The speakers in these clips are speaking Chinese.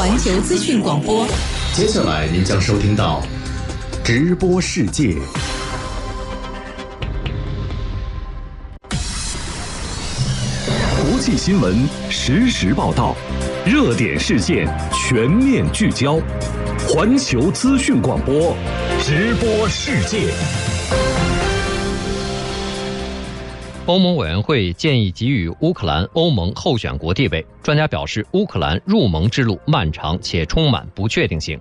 环球资讯广播。接下来您将收听到直播世界。国际新闻实时报道，热点事件全面聚焦。环球资讯广播，直播世界。欧盟委员会建议给予乌克兰欧盟候选国地位。专家表示，乌克兰入盟之路漫长且充满不确定性。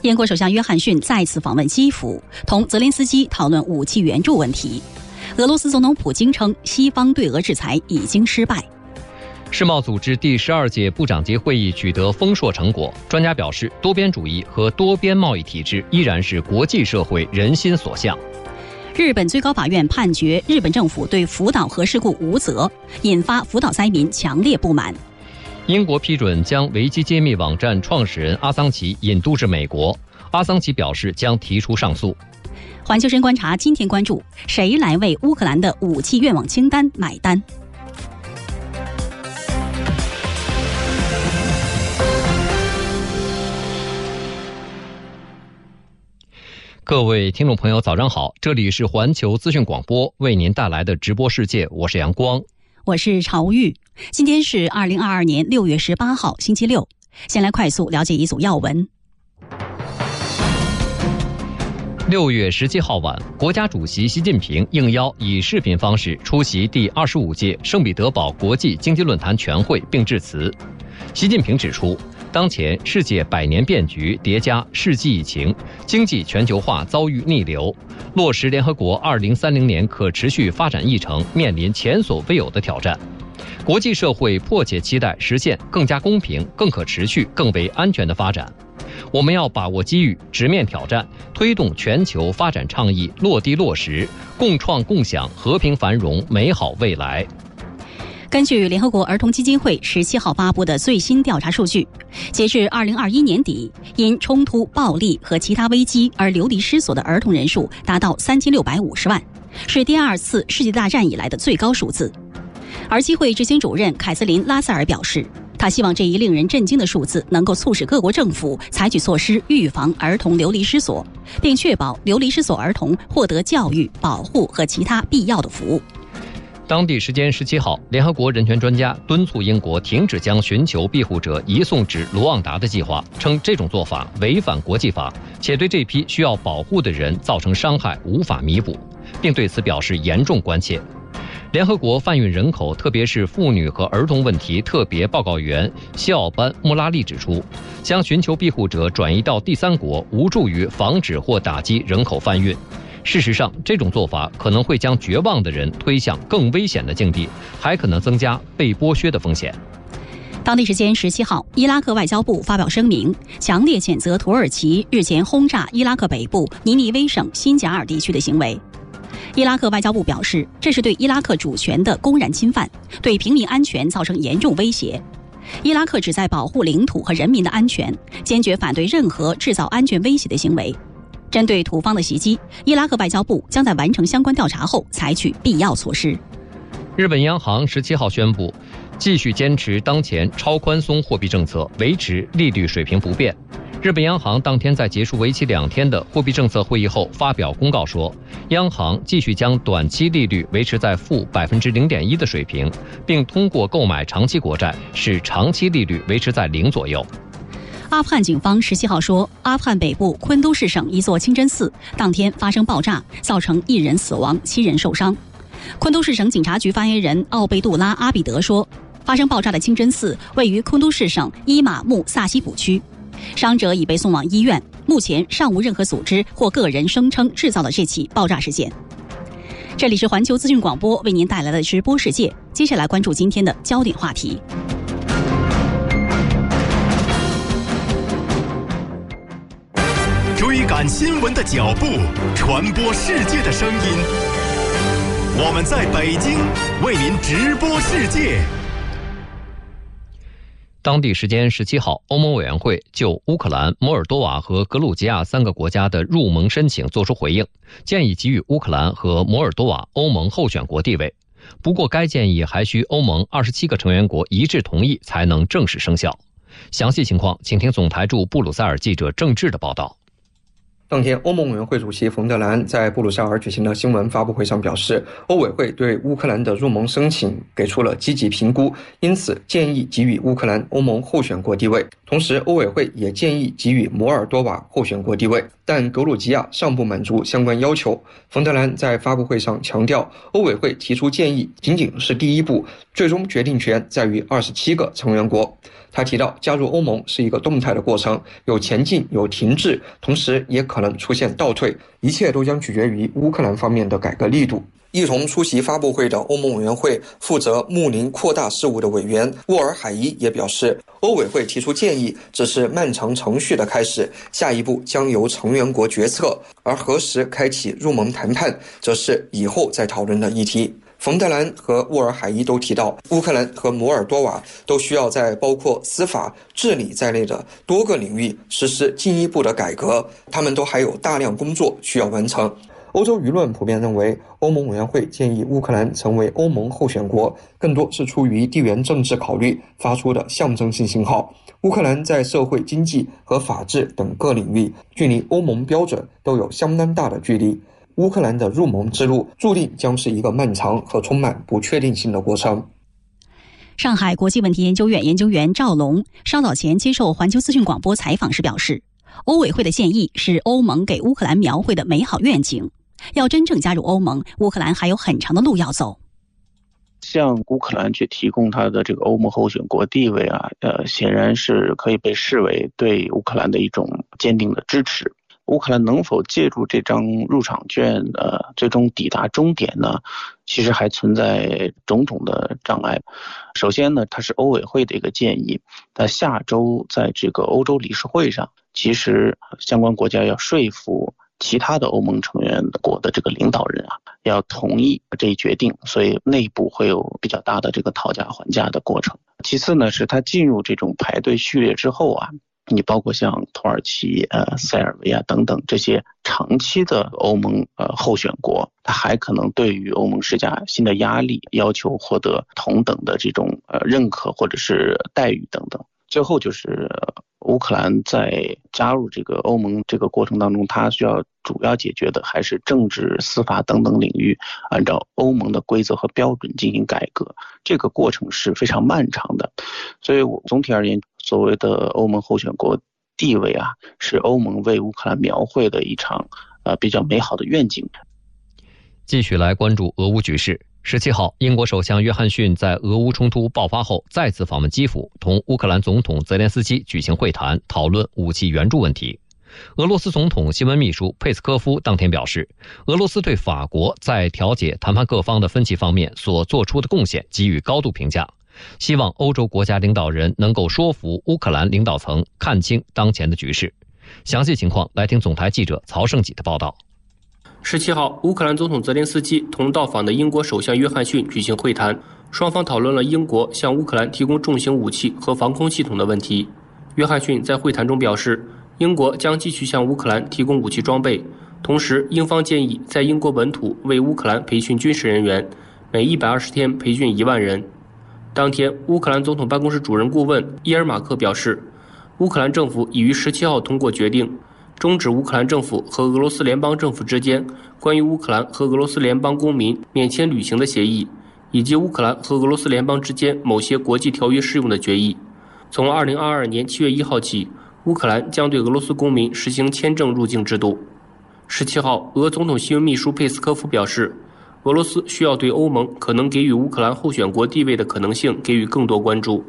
英国首相约翰逊再次访问基辅，同泽连斯基讨论武器援助问题。俄罗斯总统普京称，西方对俄制裁已经失败。世贸组织第十二届部长级会议取得丰硕成果。专家表示，多边主义和多边贸易体制依然是国际社会人心所向。日本最高法院判决日本政府对福岛核事故无责，引发福岛灾民强烈不满。英国批准将维基揭秘网站创始人阿桑奇引渡至美国，阿桑奇表示将提出上诉。环球深观察今天关注：谁来为乌克兰的武器愿望清单买单？各位听众朋友，早上好！这里是环球资讯广播为您带来的直播世界，我是阳光，我是朝玉。今天是二零二二年六月十八号，星期六。先来快速了解一组要闻。六月十七号晚，国家主席习近平应邀以视频方式出席第二十五届圣彼得堡国际经济论坛全会，并致辞。习近平指出。当前世界百年变局叠加世纪疫情，经济全球化遭遇逆流，落实联合国二零三零年可持续发展议程面临前所未有的挑战。国际社会迫切期待实现更加公平、更可持续、更为安全的发展。我们要把握机遇，直面挑战，推动全球发展倡议落地落实，共创共享和平繁荣美好未来。根据联合国儿童基金会十七号发布的最新调查数据，截至二零二一年底，因冲突、暴力和其他危机而流离失所的儿童人数达到三千六百五十万，是第二次世界大战以来的最高数字。儿基会执行主任凯瑟琳·拉塞尔表示，他希望这一令人震惊的数字能够促使各国政府采取措施预防儿童流离失所，并确保流离失所儿童获得教育、保护和其他必要的服务。当地时间十七号，联合国人权专家敦促英国停止将寻求庇护者移送至卢旺达的计划，称这种做法违反国际法，且对这批需要保护的人造成伤害无法弥补，并对此表示严重关切。联合国贩运人口，特别是妇女和儿童问题特别报告员西奥班·穆拉利指出，将寻求庇护者转移到第三国，无助于防止或打击人口贩运。事实上，这种做法可能会将绝望的人推向更危险的境地，还可能增加被剥削的风险。当地时间十七号，伊拉克外交部发表声明，强烈谴责土耳其日前轰炸伊拉克北部尼尼微省新贾尔地区的行为。伊拉克外交部表示，这是对伊拉克主权的公然侵犯，对平民安全造成严重威胁。伊拉克旨在保护领土和人民的安全，坚决反对任何制造安全威胁的行为。针对土方的袭击，伊拉克外交部将在完成相关调查后采取必要措施。日本央行十七号宣布，继续坚持当前超宽松货币政策，维持利率水平不变。日本央行当天在结束为期两天的货币政策会议后发表公告说，央行继续将短期利率维持在负百分之零点一的水平，并通过购买长期国债使长期利率维持在零左右。阿富汗警方十七号说，阿富汗北部昆都市省一座清真寺当天发生爆炸，造成一人死亡、七人受伤。昆都市省警察局发言人奥贝杜拉·阿比德说，发生爆炸的清真寺位于昆都市省伊玛目萨西卜区，伤者已被送往医院。目前尚无任何组织或个人声称制造了这起爆炸事件。这里是环球资讯广播为您带来的直播世界，接下来关注今天的焦点话题。赶新闻的脚步，传播世界的声音。我们在北京为您直播世界。当地时间十七号，欧盟委员会就乌克兰、摩尔多瓦和格鲁吉亚三个国家的入盟申请作出回应，建议给予乌克兰和摩尔多瓦欧盟候选国地位。不过，该建议还需欧盟二十七个成员国一致同意才能正式生效。详细情况，请听总台驻布鲁塞尔记者郑智的报道。当天，欧盟委员会主席冯德兰在布鲁塞尔举行的新闻发布会上表示，欧委会对乌克兰的入盟申请给出了积极评估，因此建议给予乌克兰欧盟候选国地位。同时，欧委会也建议给予摩尔多瓦候选国地位，但格鲁吉亚尚不满足相关要求。冯德兰在发布会上强调，欧委会提出建议仅仅是第一步，最终决定权在于二十七个成员国。他提到，加入欧盟是一个动态的过程，有前进，有停滞，同时也可能出现倒退，一切都将取决于乌克兰方面的改革力度。一同出席发布会的欧盟委员会负责睦邻扩大事务的委员沃尔海伊也表示，欧委会提出建议只是漫长程序的开始，下一步将由成员国决策，而何时开启入盟谈判，则是以后再讨论的议题。冯德兰和沃尔海伊都提到，乌克兰和摩尔多瓦都需要在包括司法、治理在内的多个领域实施进一步的改革，他们都还有大量工作需要完成。欧洲舆论普遍认为，欧盟委员会建议乌克兰成为欧盟候选国，更多是出于地缘政治考虑发出的象征性信号。乌克兰在社会、经济和法治等各领域，距离欧盟标准都有相当大的距离。乌克兰的入盟之路注定将是一个漫长和充满不确定性的过程。上海国际问题研究院研究员赵龙稍早前接受环球资讯广播采访时表示，欧委会的建议是欧盟给乌克兰描绘的美好愿景。要真正加入欧盟，乌克兰还有很长的路要走。向乌克兰去提供他的这个欧盟候选国地位啊，呃，显然是可以被视为对乌克兰的一种坚定的支持。乌克兰能否借助这张入场券，呃，最终抵达终点呢？其实还存在种种的障碍。首先呢，它是欧委会的一个建议，那下周在这个欧洲理事会上，其实相关国家要说服其他的欧盟成员国的这个领导人啊，要同意这一决定，所以内部会有比较大的这个讨价还价的过程。其次呢，是他进入这种排队序列之后啊。你包括像土耳其、呃塞尔维亚等等这些长期的欧盟呃候选国，它还可能对于欧盟施加新的压力，要求获得同等的这种呃认可或者是待遇等等。最后就是乌克兰在加入这个欧盟这个过程当中，它需要主要解决的还是政治、司法等等领域，按照欧盟的规则和标准进行改革。这个过程是非常漫长的，所以我总体而言，所谓的欧盟候选国地位啊，是欧盟为乌克兰描绘的一场呃比较美好的愿景。继续来关注俄乌局势。十七号，英国首相约翰逊在俄乌冲突爆发后再次访问基辅，同乌克兰总统泽连斯基举行会谈，讨论武器援助问题。俄罗斯总统新闻秘书佩斯科夫当天表示，俄罗斯对法国在调解谈判各方的分歧方面所做出的贡献给予高度评价，希望欧洲国家领导人能够说服乌克兰领导层看清当前的局势。详细情况，来听总台记者曹胜己的报道。十七号，乌克兰总统泽连斯基同到访的英国首相约翰逊举行会谈，双方讨论了英国向乌克兰提供重型武器和防空系统的问题。约翰逊在会谈中表示，英国将继续向乌克兰提供武器装备，同时英方建议在英国本土为乌克兰培训军事人员，每一百二十天培训一万人。当天，乌克兰总统办公室主任顾问伊尔马克表示，乌克兰政府已于十七号通过决定。终止乌克兰政府和俄罗斯联邦政府之间关于乌克兰和俄罗斯联邦公民免签旅行的协议，以及乌克兰和俄罗斯联邦之间某些国际条约适用的决议。从2022年7月1号起，乌克兰将对俄罗斯公民实行签证入境制度。17号，俄总统新闻秘书佩斯科夫表示，俄罗斯需要对欧盟可能给予乌克兰候选国地位的可能性给予更多关注。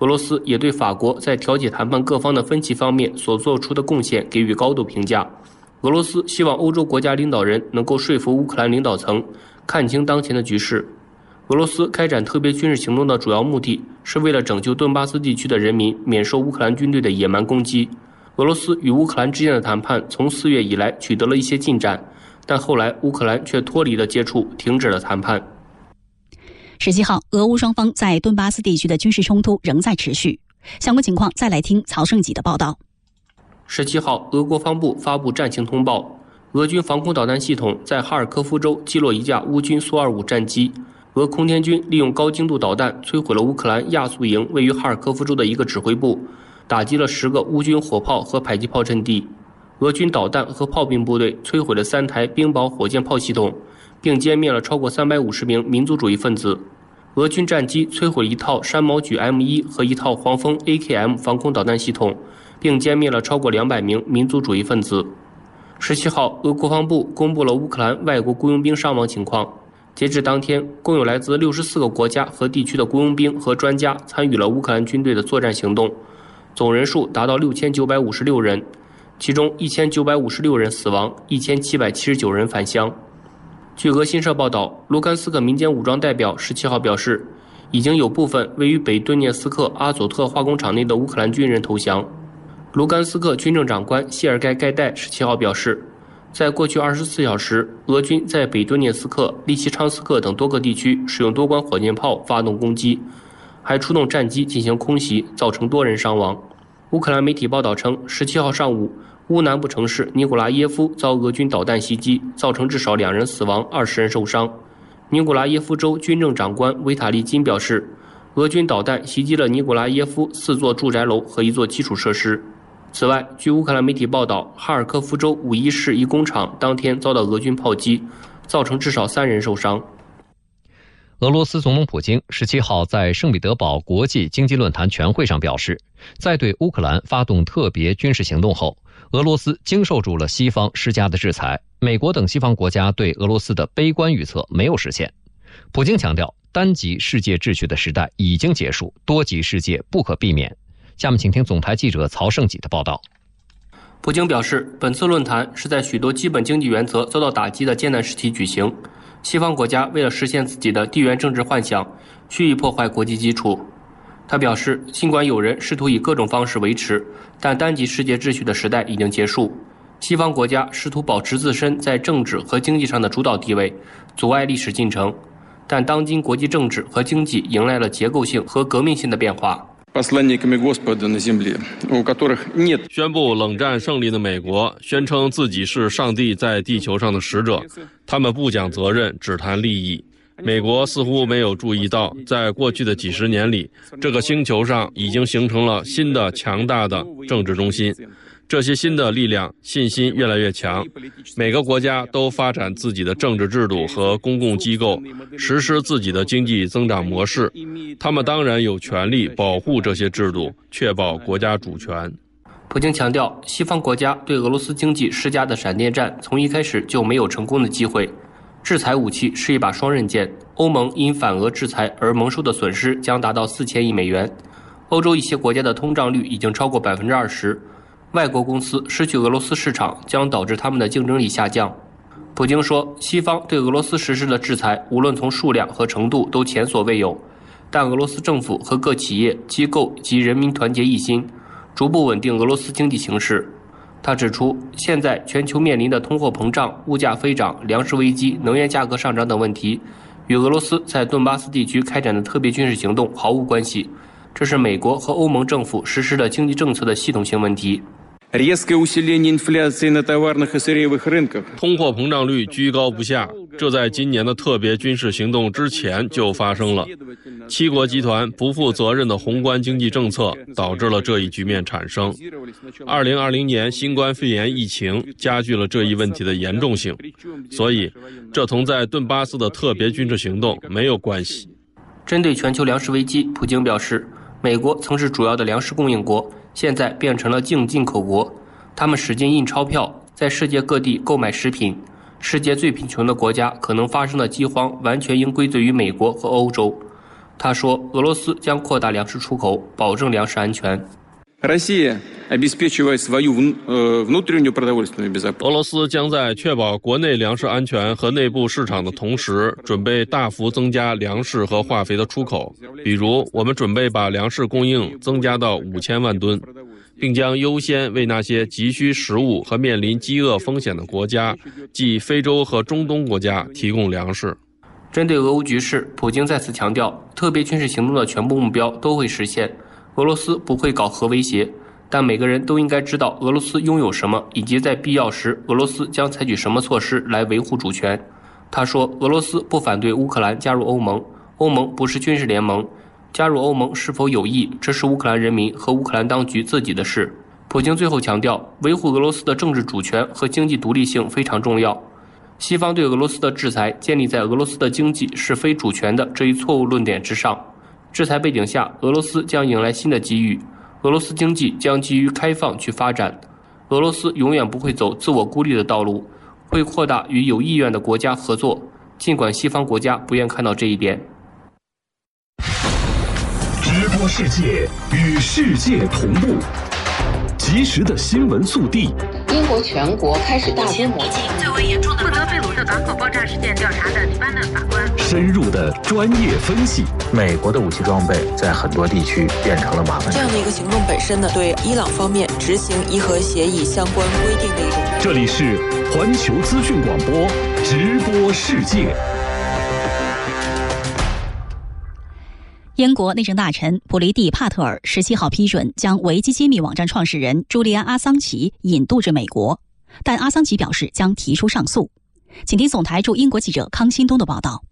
俄罗斯也对法国在调解谈判各方的分歧方面所做出的贡献给予高度评价。俄罗斯希望欧洲国家领导人能够说服乌克兰领导层看清当前的局势。俄罗斯开展特别军事行动的主要目的是为了拯救顿巴斯地区的人民免受乌克兰军队的野蛮攻击。俄罗斯与乌克兰之间的谈判从四月以来取得了一些进展，但后来乌克兰却脱离了接触，停止了谈判。十七号，俄乌双方在顿巴斯地区的军事冲突仍在持续。相关情况，再来听曹胜己的报道。十七号，俄国防部发布战情通报：俄军防空导弹系统在哈尔科夫州击落一架乌军苏 -25 战机。俄空天军利用高精度导弹摧毁了乌克兰亚速营位于哈尔科夫州的一个指挥部。打击了十个乌军火炮和迫击炮阵地。俄军导弹和炮兵部队摧毁了三台冰雹火箭炮系统，并歼灭了超过三百五十名民族主义分子。俄军战机摧毁了一套山毛榉 M 一和一套黄蜂 AKM 防空导弹系统，并歼灭了超过两百名民族主义分子。十七号，俄国防部公布了乌克兰外国雇佣兵伤亡情况。截至当天，共有来自六十四个国家和地区的雇佣兵和专家参与了乌克兰军队的作战行动，总人数达到六千九百五十六人，其中一千九百五十六人死亡，一千七百七十九人返乡。据俄新社报道，卢甘斯克民间武装代表十七号表示，已经有部分位于北顿涅斯克阿佐特化工厂内的乌克兰军人投降。卢甘斯克军政长官谢尔盖盖代十七号表示，在过去二十四小时，俄军在北顿涅斯克、利奇昌斯克等多个地区使用多管火箭炮发动攻击，还出动战机进行空袭，造成多人伤亡。乌克兰媒体报道称，十七号上午，乌南部城市尼古拉耶夫遭俄军导弹袭击，造成至少两人死亡、二十人受伤。尼古拉耶夫州军政长官维塔利金表示，俄军导弹袭击了尼古拉耶夫四座住宅楼和一座基础设施。此外，据乌克兰媒体报道，哈尔科夫州五一市一工厂当天遭到俄军炮击，造成至少三人受伤。俄罗斯总统普京十七号在圣彼得堡国际经济论坛全会上表示，在对乌克兰发动特别军事行动后，俄罗斯经受住了西方施加的制裁。美国等西方国家对俄罗斯的悲观预测没有实现。普京强调，单极世界秩序的时代已经结束，多极世界不可避免。下面请听总台记者曹胜己的报道。普京表示，本次论坛是在许多基本经济原则遭到打击的艰难时期举行。西方国家为了实现自己的地缘政治幻想，蓄意破坏国际基础。他表示，尽管有人试图以各种方式维持，但单极世界秩序的时代已经结束。西方国家试图保持自身在政治和经济上的主导地位，阻碍历史进程。但当今国际政治和经济迎来了结构性和革命性的变化。宣布冷战胜利的美国宣称自己是上帝在地球上的使者，他们不讲责任，只谈利益。美国似乎没有注意到，在过去的几十年里，这个星球上已经形成了新的强大的政治中心。这些新的力量信心越来越强，每个国家都发展自己的政治制度和公共机构，实施自己的经济增长模式。他们当然有权利保护这些制度，确保国家主权。普京强调，西方国家对俄罗斯经济施加的闪电战从一开始就没有成功的机会。制裁武器是一把双刃剑，欧盟因反俄制裁而蒙受的损失将达到四千亿美元。欧洲一些国家的通胀率已经超过百分之二十。外国公司失去俄罗斯市场，将导致他们的竞争力下降。普京说，西方对俄罗斯实施的制裁，无论从数量和程度都前所未有。但俄罗斯政府和各企业、机构及人民团结一心，逐步稳定俄罗斯经济形势。他指出，现在全球面临的通货膨胀、物价飞涨、粮食危机、能源价格上涨等问题，与俄罗斯在顿巴斯地区开展的特别军事行动毫无关系。这是美国和欧盟政府实施的经济政策的系统性问题。通货膨胀率居高不下，这在今年的特别军事行动之前就发生了。七国集团不负责任的宏观经济政策导致了这一局面产生。二零二零年新冠肺炎疫情加剧了这一问题的严重性，所以这同在顿巴斯的特别军事行动没有关系。针对全球粮食危机，普京表示，美国曾是主要的粮食供应国。现在变成了净进口国，他们使劲印钞票，在世界各地购买食品。世界最贫穷的国家可能发生的饥荒，完全应归罪于美国和欧洲。他说，俄罗斯将扩大粮食出口，保证粮食安全。俄罗斯将在确保国内粮食安全和内部市场的同时，准备大幅增加粮食和化肥的出口。比如，我们准备把粮食供应增加到五千万吨，并将优先为那些急需食物和面临饥饿风险的国家，即非洲和中东国家提供粮食。针对俄乌局势，普京再次强调，特别军事行动的全部目标都会实现。俄罗斯不会搞核威胁，但每个人都应该知道俄罗斯拥有什么，以及在必要时俄罗斯将采取什么措施来维护主权。他说：“俄罗斯不反对乌克兰加入欧盟，欧盟不是军事联盟，加入欧盟是否有益，这是乌克兰人民和乌克兰当局自己的事。普京最后强调，维护俄罗斯的政治主权和经济独立性非常重要。西方对俄罗斯的制裁建立在俄罗斯的经济是非主权的这一错误论点之上。制裁背景下，俄罗斯将迎来新的机遇，俄罗斯经济将基于开放去发展。俄罗斯永远不会走自我孤立的道路，会扩大与有意愿的国家合作，尽管西方国家不愿看到这一点。直播世界，与世界同步，及时的新闻速递。英国全国开始大规模进最为严重的负责贝鲁特港口爆炸事件调查的黎巴嫩法官。深入的专业分析。美国的武器装备在很多地区变成了麻烦。这样的一个行动本身呢，对伊朗方面执行伊核协议相关规定的一种。这里是环球资讯广播直播世界。英国内政大臣普雷蒂·帕特尔十七号批准将维基揭秘网站创始人朱利安·阿桑奇引渡至美国，但阿桑奇表示将提出上诉。请听总台驻英国记者康新东的报道。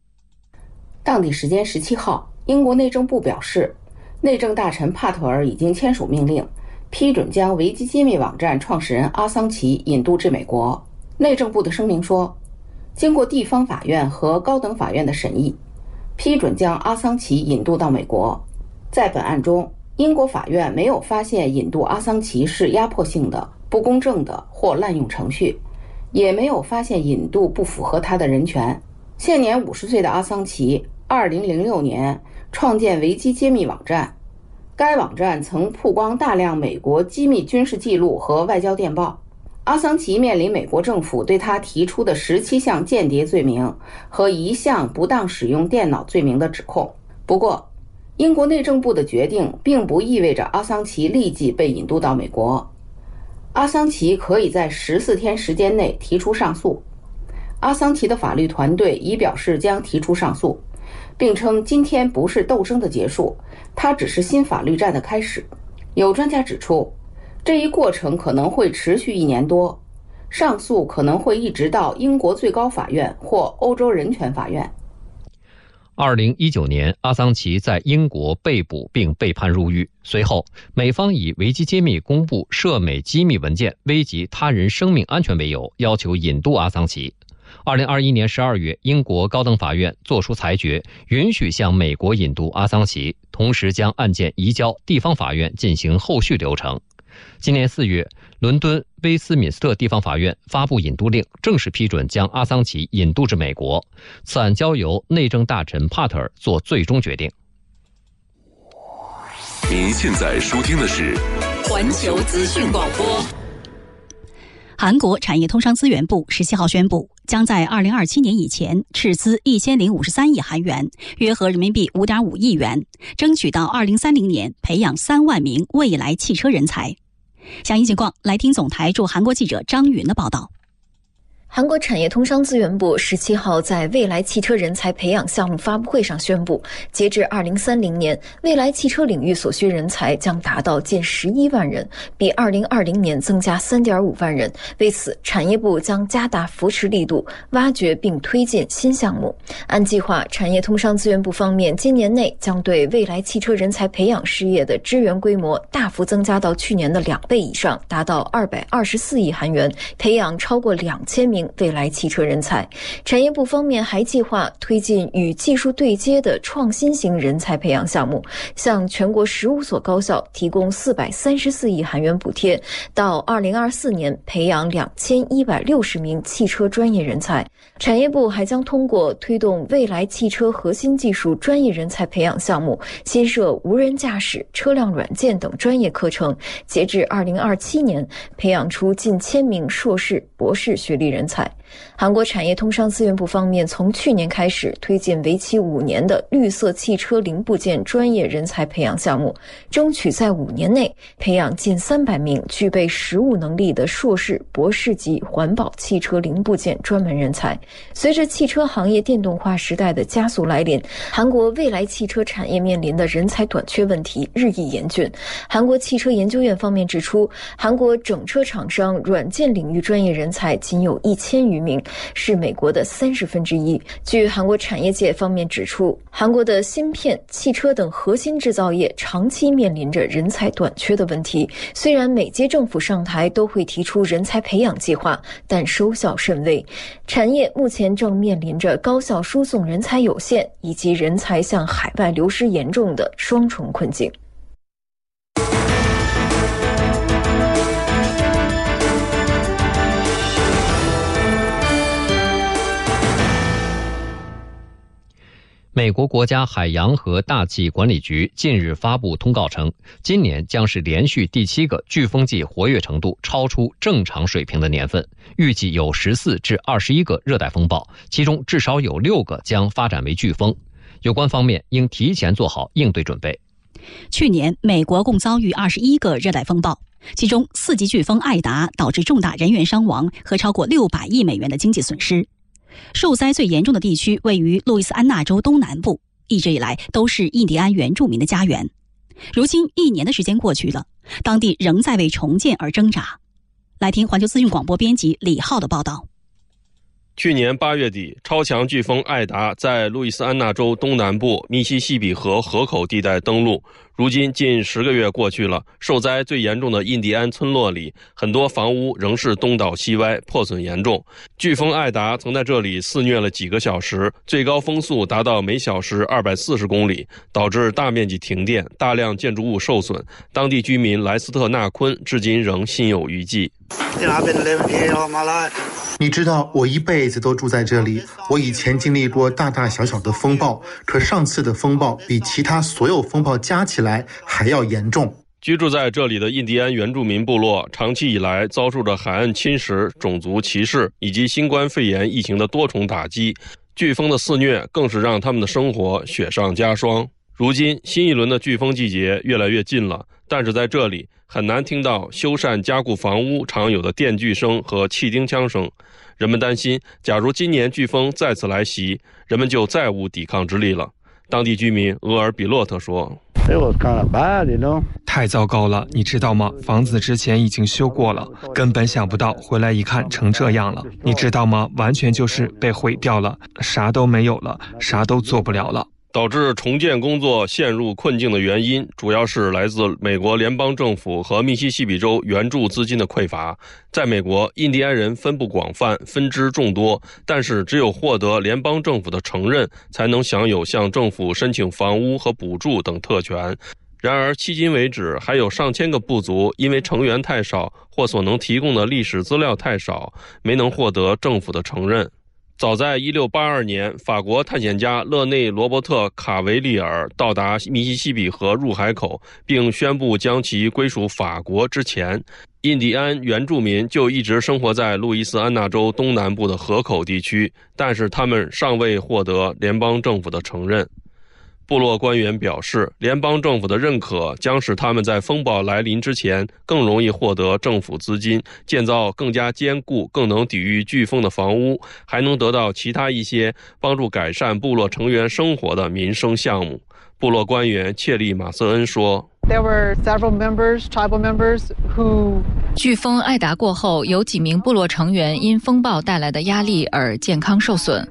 当地时间十七号，英国内政部表示，内政大臣帕特尔已经签署命令，批准将维基揭秘网站创始人阿桑奇引渡至美国。内政部的声明说，经过地方法院和高等法院的审议。批准将阿桑奇引渡到美国。在本案中，英国法院没有发现引渡阿桑奇是压迫性的、不公正的或滥用程序，也没有发现引渡不符合他的人权。现年五十岁的阿桑奇，二零零六年创建维基揭秘网站，该网站曾曝光大量美国机密军事记录和外交电报。阿桑奇面临美国政府对他提出的十七项间谍罪名和一项不当使用电脑罪名的指控。不过，英国内政部的决定并不意味着阿桑奇立即被引渡到美国。阿桑奇可以在十四天时间内提出上诉。阿桑奇的法律团队已表示将提出上诉，并称今天不是斗争的结束，它只是新法律战的开始。有专家指出。这一过程可能会持续一年多，上诉可能会一直到英国最高法院或欧洲人权法院。二零一九年，阿桑奇在英国被捕并被判入狱。随后，美方以维基揭秘公布涉美机密文件、危及他人生命安全为由，要求引渡阿桑奇。二零二一年十二月，英国高等法院作出裁决，允许向美国引渡阿桑奇，同时将案件移交地方法院进行后续流程。今年四月，伦敦威斯敏斯特地方法院发布引渡令，正式批准将阿桑奇引渡至美国。此案交由内政大臣帕特尔做最终决定。您现在收听的是环球资讯广播。韩国产业通商资源部十七号宣布，将在二零二七年以前斥资一千零五十三亿韩元，约合人民币五点五亿元，争取到二零三零年培养三万名未来汽车人才。详细情况，来听总台驻韩国记者张云的报道。韩国产业通商资源部十七号在未来汽车人才培养项目发布会上宣布，截至二零三零年，未来汽车领域所需人才将达到近十一万人，比二零二零年增加三点五万人。为此，产业部将加大扶持力度，挖掘并推进新项目。按计划，产业通商资源部方面今年内将对未来汽车人才培养事业的支援规模大幅增加到去年的两倍以上，达到二百二十四亿韩元，培养超过两千名。未来汽车人才，产业部方面还计划推进与技术对接的创新型人才培养项目，向全国十五所高校提供四百三十四亿韩元补贴，到二零二四年培养两千一百六十名汽车专业人才。产业部还将通过推动未来汽车核心技术专业人才培养项目，新设无人驾驶、车辆软件等专业课程，截至二零二七年，培养出近千名硕士、博士学历人。菜，韩国产业通商资源部方面从去年开始推进为期五年的绿色汽车零部件专业人才培养项目，争取在五年内培养近三百名具备实务能力的硕士、博士级环保汽车零部件专门人才。随着汽车行业电动化时代的加速来临，韩国未来汽车产业面临的人才短缺问题日益严峻。韩国汽车研究院方面指出，韩国整车厂商软件领域专业人才仅有一千余。名，是美国的三十分之一。据韩国产业界方面指出，韩国的芯片、汽车等核心制造业长期面临着人才短缺的问题。虽然每届政府上台都会提出人才培养计划，但收效甚微。产业目前正面临着高效输送人才有限，以及人才向海外流失严重的双重困境。美国国家海洋和大气管理局近日发布通告称，今年将是连续第七个飓风季活跃程度超出正常水平的年份，预计有十四至二十一个热带风暴，其中至少有六个将发展为飓风。有关方面应提前做好应对准备。去年，美国共遭遇二十一个热带风暴，其中四级飓风艾达导致重大人员伤亡和超过六百亿美元的经济损失。受灾最严重的地区位于路易斯安那州东南部，一直以来都是印第安原住民的家园。如今一年的时间过去了，当地仍在为重建而挣扎。来听环球资讯广播编辑李浩的报道。去年八月底，超强飓风艾达在路易斯安那州东南部密西西比河河口地带登陆。如今近十个月过去了，受灾最严重的印第安村落里，很多房屋仍是东倒西歪，破损严重。飓风艾达曾在这里肆虐了几个小时，最高风速达到每小时二百四十公里，导致大面积停电，大量建筑物受损。当地居民莱斯特纳昆至今仍心有余悸。你知道，我一辈子都住在这里。我以前经历过大大小小的风暴，可上次的风暴比其他所有风暴加起来还要严重。居住在这里的印第安原住民部落，长期以来遭受着海岸侵蚀、种族歧视以及新冠肺炎疫情的多重打击。飓风的肆虐更是让他们的生活雪上加霜。如今，新一轮的飓风季节越来越近了，但是在这里很难听到修缮加固房屋常有的电锯声和气钉枪声。人们担心，假如今年飓风再次来袭，人们就再无抵抗之力了。当地居民厄尔比洛特说：“太糟糕了，你知道吗？房子之前已经修过了，根本想不到回来一看成这样了。你知道吗？完全就是被毁掉了，啥都没有了，啥都做不了了。”导致重建工作陷入困境的原因，主要是来自美国联邦政府和密西西比州援助资金的匮乏。在美国，印第安人分布广泛，分支众多，但是只有获得联邦政府的承认，才能享有向政府申请房屋和补助等特权。然而，迄今为止，还有上千个部族因为成员太少或所能提供的历史资料太少，没能获得政府的承认。早在1682年，法国探险家勒内·罗伯特·卡维利尔到达密西西比河入海口，并宣布将其归属法国之前，印第安原住民就一直生活在路易斯安那州东南部的河口地区，但是他们尚未获得联邦政府的承认。部落官员表示，联邦政府的认可将使他们在风暴来临之前更容易获得政府资金，建造更加坚固、更能抵御飓风的房屋，还能得到其他一些帮助改善部落成员生活的民生项目。部落官员切利马瑟恩说。There were several members, tribal members, who. 飓风艾达过后，有几名部落成员因风暴带来的压力而健康受损。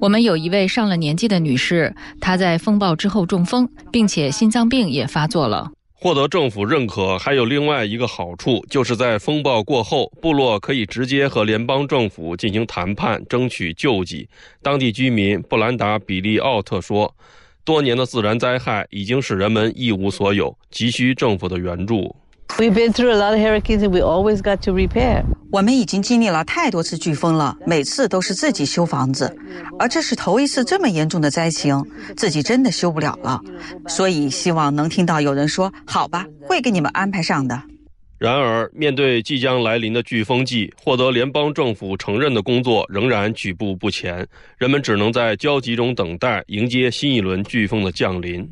我们有一位上了年纪的女士，她在风暴之后中风，并且心脏病也发作了。获得政府认可还有另外一个好处，就是在风暴过后，部落可以直接和联邦政府进行谈判，争取救济。当地居民布兰达·比利奥特说。多年的自然灾害已经使人们一无所有，急需政府的援助。We've been through a lot of hurricanes, and we always got to repair. 我们已经经历了太多次飓风了，每次都是自己修房子，而这是头一次这么严重的灾情，自己真的修不了了。所以希望能听到有人说：“好吧，会给你们安排上的。”然而，面对即将来临的飓风季，获得联邦政府承认的工作仍然举步不前，人们只能在焦急中等待，迎接新一轮飓风的降临。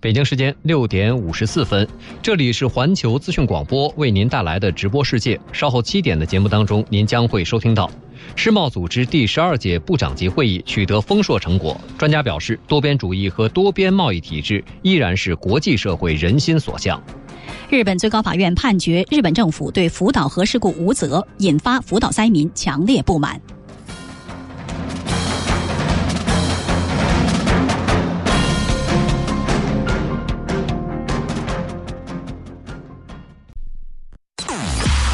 北京时间六点五十四分，这里是环球资讯广播为您带来的直播世界。稍后七点的节目当中，您将会收听到世贸组织第十二届部长级会议取得丰硕成果。专家表示，多边主义和多边贸易体制依然是国际社会人心所向。日本最高法院判决日本政府对福岛核事故无责，引发福岛灾民强烈不满。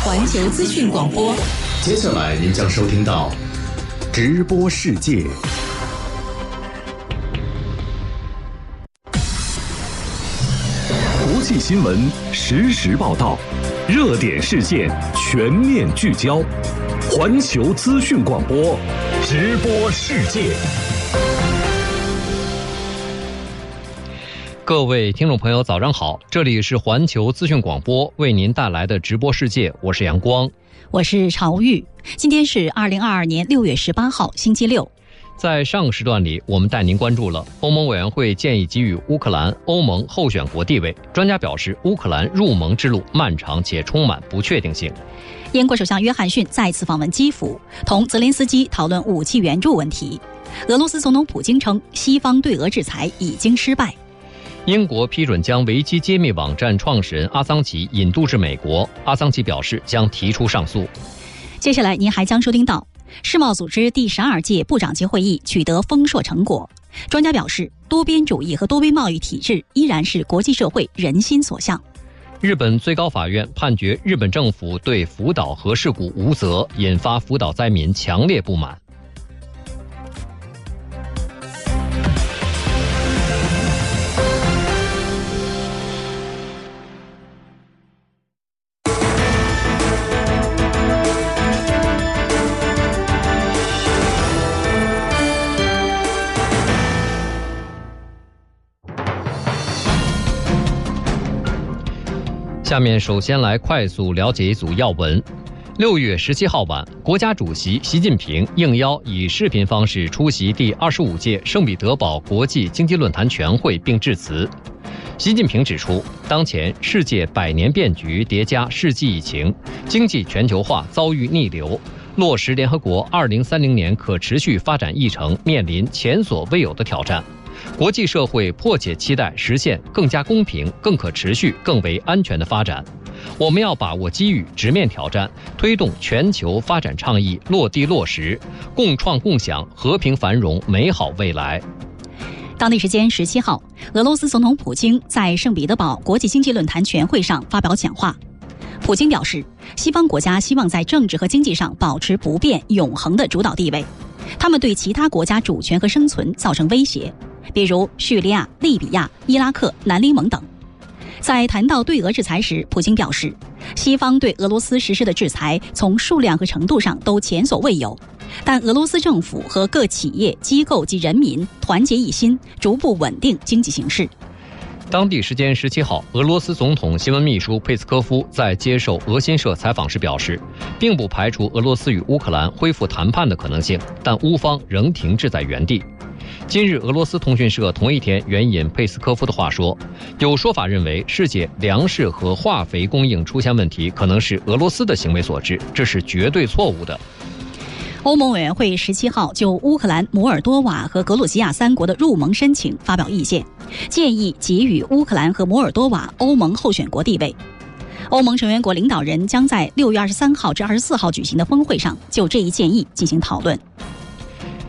环球资讯广播，接下来您将收听到直播世界。国际新闻实时报道，热点事件全面聚焦。环球资讯广播，直播世界。各位听众朋友，早上好！这里是环球资讯广播为您带来的直播世界，我是阳光，我是朝玉。今天是二零二二年六月十八号，星期六。在上个时段里，我们带您关注了欧盟委员会建议给予乌克兰欧盟候选国地位。专家表示，乌克兰入盟之路漫长且充满不确定性。英国首相约翰逊再次访问基辅，同泽连斯基讨论武器援助问题。俄罗斯总统普京称，西方对俄制裁已经失败。英国批准将维基揭秘网站创始人阿桑奇引渡至美国，阿桑奇表示将提出上诉。接下来您还将收听到。世贸组织第十二届部长级会议取得丰硕成果。专家表示，多边主义和多边贸易体制依然是国际社会人心所向。日本最高法院判决日本政府对福岛核事故无责，引发福岛灾民强烈不满。下面首先来快速了解一组要闻。六月十七号晚，国家主席习近平应邀以视频方式出席第二十五届圣彼得堡国际经济论坛全会并致辞。习近平指出，当前世界百年变局叠加世纪疫情，经济全球化遭遇逆流，落实联合国二零三零年可持续发展议程面临前所未有的挑战。国际社会迫切期待实现更加公平、更可持续、更为安全的发展。我们要把握机遇，直面挑战，推动全球发展倡议落地落实，共创共享和平繁荣美好未来。当地时间十七号，俄罗斯总统普京在圣彼得堡国际经济论坛全会上发表讲话。普京表示，西方国家希望在政治和经济上保持不变、永恒的主导地位，他们对其他国家主权和生存造成威胁。比如叙利亚、利比亚、伊拉克、南联盟等。在谈到对俄制裁时，普京表示，西方对俄罗斯实施的制裁从数量和程度上都前所未有，但俄罗斯政府和各企业、机构及人民团结一心，逐步稳定经济形势。当地时间十七号，俄罗斯总统新闻秘书佩斯科夫在接受俄新社采访时表示，并不排除俄罗斯与乌克兰恢复谈判的可能性，但乌方仍停滞在原地。今日，俄罗斯通讯社同一天援引佩斯科夫的话说，有说法认为世界粮食和化肥供应出现问题，可能是俄罗斯的行为所致，这是绝对错误的。欧盟委员会十七号就乌克兰、摩尔多瓦和格鲁吉亚三国的入盟申请发表意见，建议给予乌克兰和摩尔多瓦欧盟候选国地位。欧盟成员国领导人将在六月二十三号至二十四号举行的峰会上就这一建议进行讨论。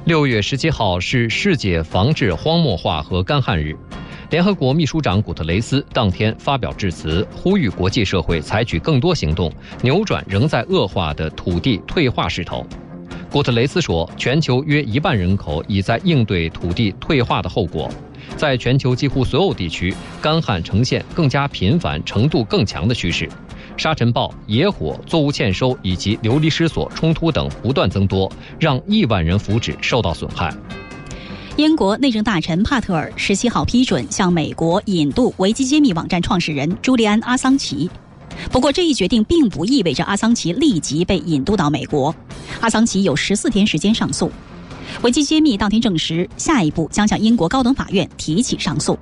六月十七号是世界防治荒漠化和干旱日，联合国秘书长古特雷斯当天发表致辞，呼吁国际社会采取更多行动，扭转仍在恶化的土地退化势头。古特雷斯说，全球约一半人口已在应对土地退化的后果，在全球几乎所有地区，干旱呈现更加频繁、程度更强的趋势。沙尘暴、野火、作物欠收以及流离失所冲突等不断增多，让亿万人福祉受到损害。英国内政大臣帕特尔十七号批准向美国引渡维基揭秘网站创始人朱利安·阿桑奇，不过这一决定并不意味着阿桑奇立即被引渡到美国。阿桑奇有十四天时间上诉。维基揭秘当天证实，下一步将向英国高等法院提起上诉。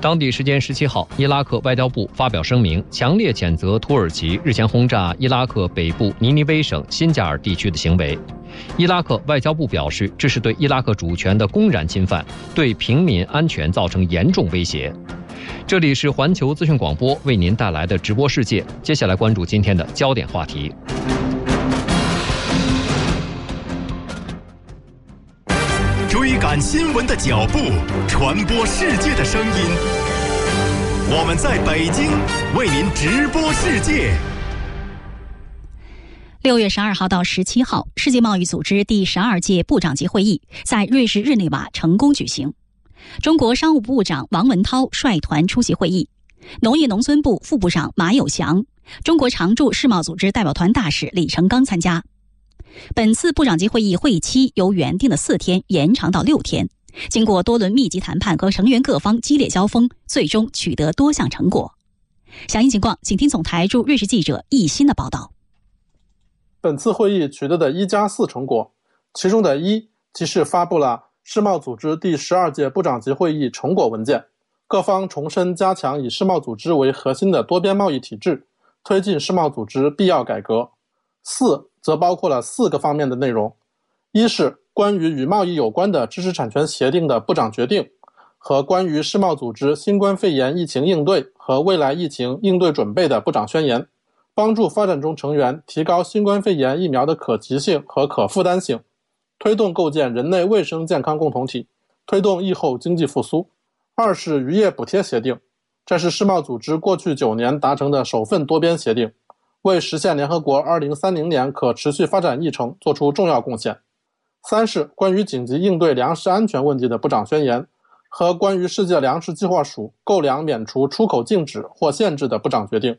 当地时间十七号，伊拉克外交部发表声明，强烈谴责土耳其日前轰炸伊拉克北部尼尼微省新加尔地区的行为。伊拉克外交部表示，这是对伊拉克主权的公然侵犯，对平民安全造成严重威胁。这里是环球资讯广播为您带来的直播世界，接下来关注今天的焦点话题。新闻的脚步，传播世界的声音。我们在北京为您直播世界。六月十二号到十七号，世界贸易组织第十二届部长级会议在瑞士日内瓦成功举行。中国商务部部长王文涛率团出席会议，农业农村部副部长马有祥、中国常驻世贸组织代表团大使李成刚参加。本次部长级会议会议期由原定的四天延长到六天，经过多轮密集谈判和成员各方激烈交锋，最终取得多项成果。详细情况，请听总台驻瑞士记者易鑫的报道。本次会议取得的一加四成果，其中的一即是发布了世贸组织第十二届部长级会议成果文件，各方重申加强以世贸组织为核心的多边贸易体制，推进世贸组织必要改革。四则包括了四个方面的内容，一是关于与贸易有关的知识产权协定的部长决定，和关于世贸组织新冠肺炎疫情应对和未来疫情应对准备的部长宣言。帮助发展中成员提高新冠肺炎疫苗的可及性和可负担性，推动构建人类卫生健康共同体，推动疫后经济复苏。二是渔业补贴协定，这是世贸组织过去九年达成的首份多边协定，为实现联合国二零三零年可持续发展议程做出重要贡献。三是关于紧急应对粮食安全问题的部长宣言，和关于世界粮食计划署购粮免除出口禁止或限制的部长决定。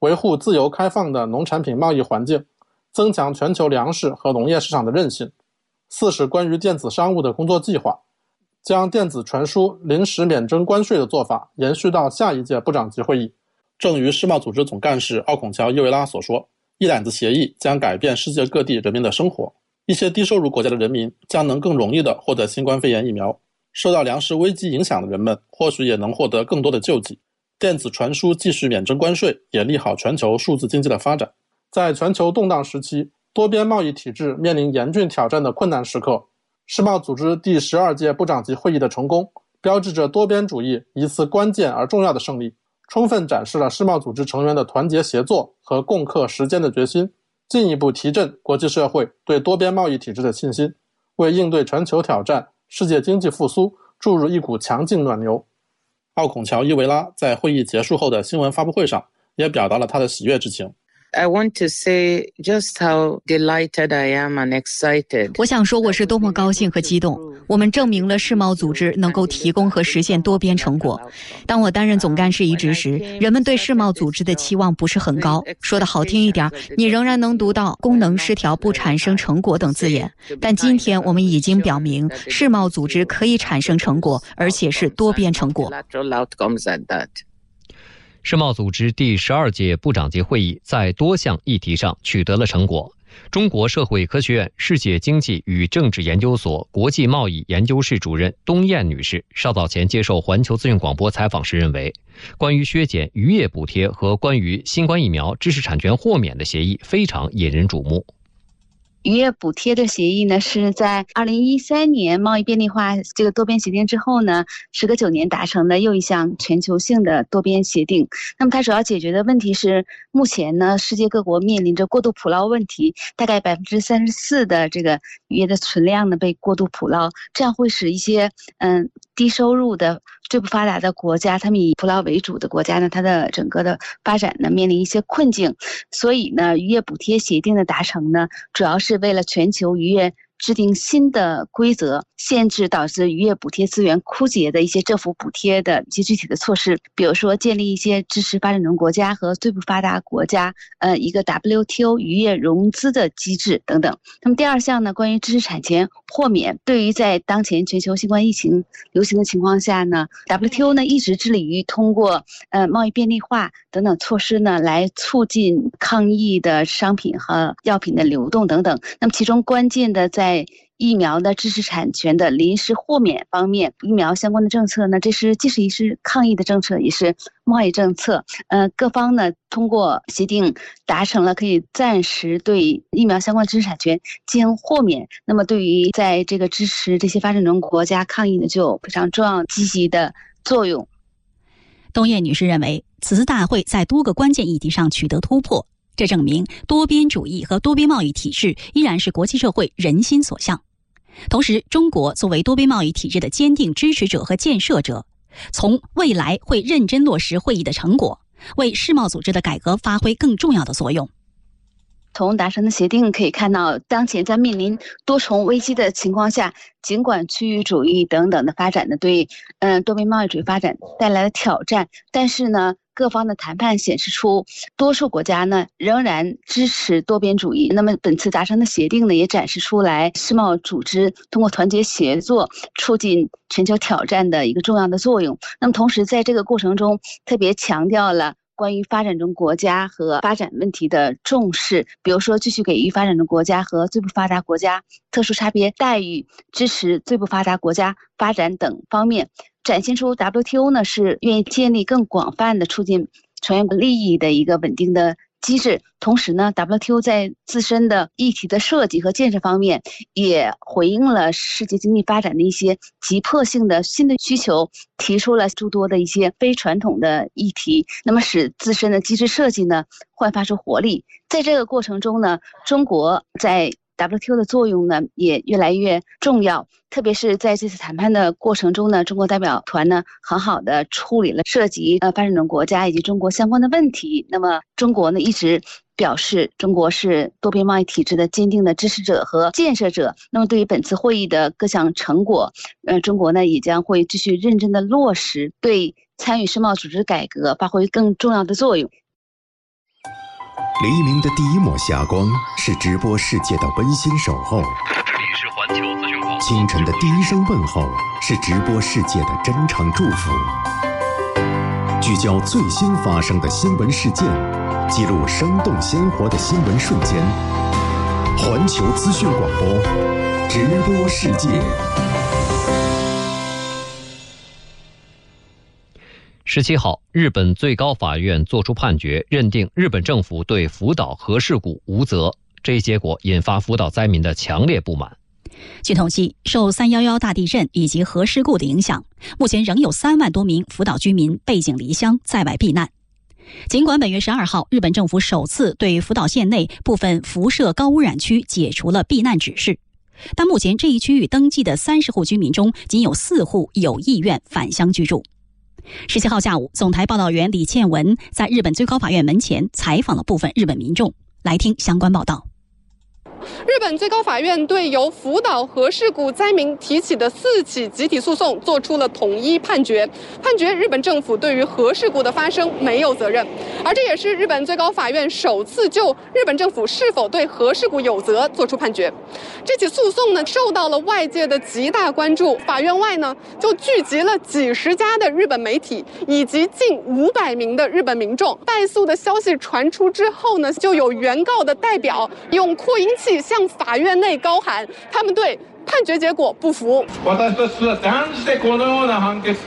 维护自由开放的农产品贸易环境，增强全球粮食和农业市场的韧性。四是关于电子商务的工作计划，将电子传输临时免征关税的做法延续到下一届部长级会议。正如世贸组织总干事奥孔乔伊维拉所说：“一揽子协议将改变世界各地人民的生活。一些低收入国家的人民将能更容易地获得新冠肺炎疫苗，受到粮食危机影响的人们或许也能获得更多的救济。”电子传输继续免征关税，也利好全球数字经济的发展。在全球动荡时期，多边贸易体制面临严峻挑战的困难时刻，世贸组织第十二届部长级会议的成功，标志着多边主义一次关键而重要的胜利，充分展示了世贸组织成员的团结协作和共克时艰的决心，进一步提振国际社会对多边贸易体制的信心，为应对全球挑战、世界经济复苏注入一股强劲暖流。奥孔乔伊维拉在会议结束后的新闻发布会上，也表达了他的喜悦之情。I want to say just how delighted I am and excited. 我想说，我是多么高兴和激动。我们证明了世贸组织能够提供和实现多边成果。当我担任总干事一职时，人们对世贸组织的期望不是很高。说的好听一点，你仍然能读到“功能失调不产生成果”等字眼。但今天我们已经表明，世贸组织可以产生成果，而且是多边成果。世贸组织第十二届部长级会议在多项议题上取得了成果。中国社会科学院世界经济与政治研究所国际贸易研究室主任东燕女士稍早前接受环球资讯广播采访时认为，关于削减渔业补贴和关于新冠疫苗知识产权豁免的协议非常引人瞩目。渔业补贴的协议呢，是在二零一三年贸易便利化这个多边协定之后呢，时隔九年达成的又一项全球性的多边协定。那么它主要解决的问题是，目前呢，世界各国面临着过度捕捞问题，大概百分之三十四的这个渔业的存量呢被过度捕捞，这样会使一些嗯低收入的。最不发达的国家，他们以捕捞为主的国家呢，它的整个的发展呢面临一些困境，所以呢，渔业补贴协定的达成呢，主要是为了全球渔业。制定新的规则，限制导致渔业补贴资源枯竭的一些政府补贴的一些具体的措施，比如说建立一些支持发展中国家和最不发达国家，呃，一个 WTO 渔业融资的机制等等。那么第二项呢，关于知识产权豁免，对于在当前全球新冠疫情流行的情况下呢，WTO 呢一直致力于通过呃贸易便利化等等措施呢，来促进抗疫的商品和药品的流动等等。那么其中关键的在在疫苗的知识产权的临时豁免方面，疫苗相关的政策呢，这是既是一是抗疫的政策，也是贸易政策。呃，各方呢通过协定达成了可以暂时对疫苗相关知识产权进行豁免。那么，对于在这个支持这些发展中国家抗疫呢，就有非常重要积极的作用。冬燕女士认为，此次大会在多个关键议题上取得突破，这证明多边主义和多边贸易体制依然是国际社会人心所向。同时，中国作为多边贸易体制的坚定支持者和建设者，从未来会认真落实会议的成果，为世贸组织的改革发挥更重要的作用。从达成的协定可以看到，当前在面临多重危机的情况下，尽管区域主义等等的发展呢，对嗯多边贸易主义发展带来了挑战，但是呢，各方的谈判显示出，多数国家呢仍然支持多边主义。那么本次达成的协定呢，也展示出来世贸组织通过团结协作，促进全球挑战的一个重要的作用。那么同时在这个过程中，特别强调了。关于发展中国家和发展问题的重视，比如说继续给予发展中国家和最不发达国家特殊差别待遇，支持最不发达国家发展等方面，展现出 WTO 呢是愿意建立更广泛的促进成员利益的一个稳定的。机制，同时呢，WTO 在自身的议题的设计和建设方面，也回应了世界经济发展的一些急迫性的新的需求，提出了诸多的一些非传统的议题，那么使自身的机制设计呢焕发出活力。在这个过程中呢，中国在。WTO 的作用呢也越来越重要，特别是在这次谈判的过程中呢，中国代表团呢很好的处理了涉及呃发展中国家以及中国相关的问题。那么中国呢一直表示，中国是多边贸易体制的坚定的支持者和建设者。那么对于本次会议的各项成果，呃，中国呢也将会继续认真的落实，对参与世贸组织改革发挥更重要的作用。黎明的第一抹霞光是直播世界的温馨守候，这里是环球资讯广清晨的第一声问候是直播世界的真诚祝福。聚焦最新发生的新闻事件，记录生动鲜活的新闻瞬间。环球资讯广播，直播世界。十七号，日本最高法院作出判决，认定日本政府对福岛核事故无责。这一结果引发福岛灾民的强烈不满。据统计，受三幺幺大地震以及核事故的影响，目前仍有三万多名福岛居民背井离乡，在外避难。尽管本月十二号，日本政府首次对福岛县内部分辐射高污染区解除了避难指示，但目前这一区域登记的三十户居民中，仅有四户有意愿返乡居住。十七号下午，总台报道员李倩文在日本最高法院门前采访了部分日本民众，来听相关报道。日本最高法院对由福岛核事故灾民提起的四起集体诉讼作出了统一判决，判决日本政府对于核事故的发生没有责任，而这也是日本最高法院首次就日本政府是否对核事故有责作出判决。这起诉讼呢，受到了外界的极大关注，法院外呢就聚集了几十家的日本媒体以及近五百名的日本民众。败诉的消息传出之后呢，就有原告的代表用扩音器。向法院内高喊，他们对判决结果不服。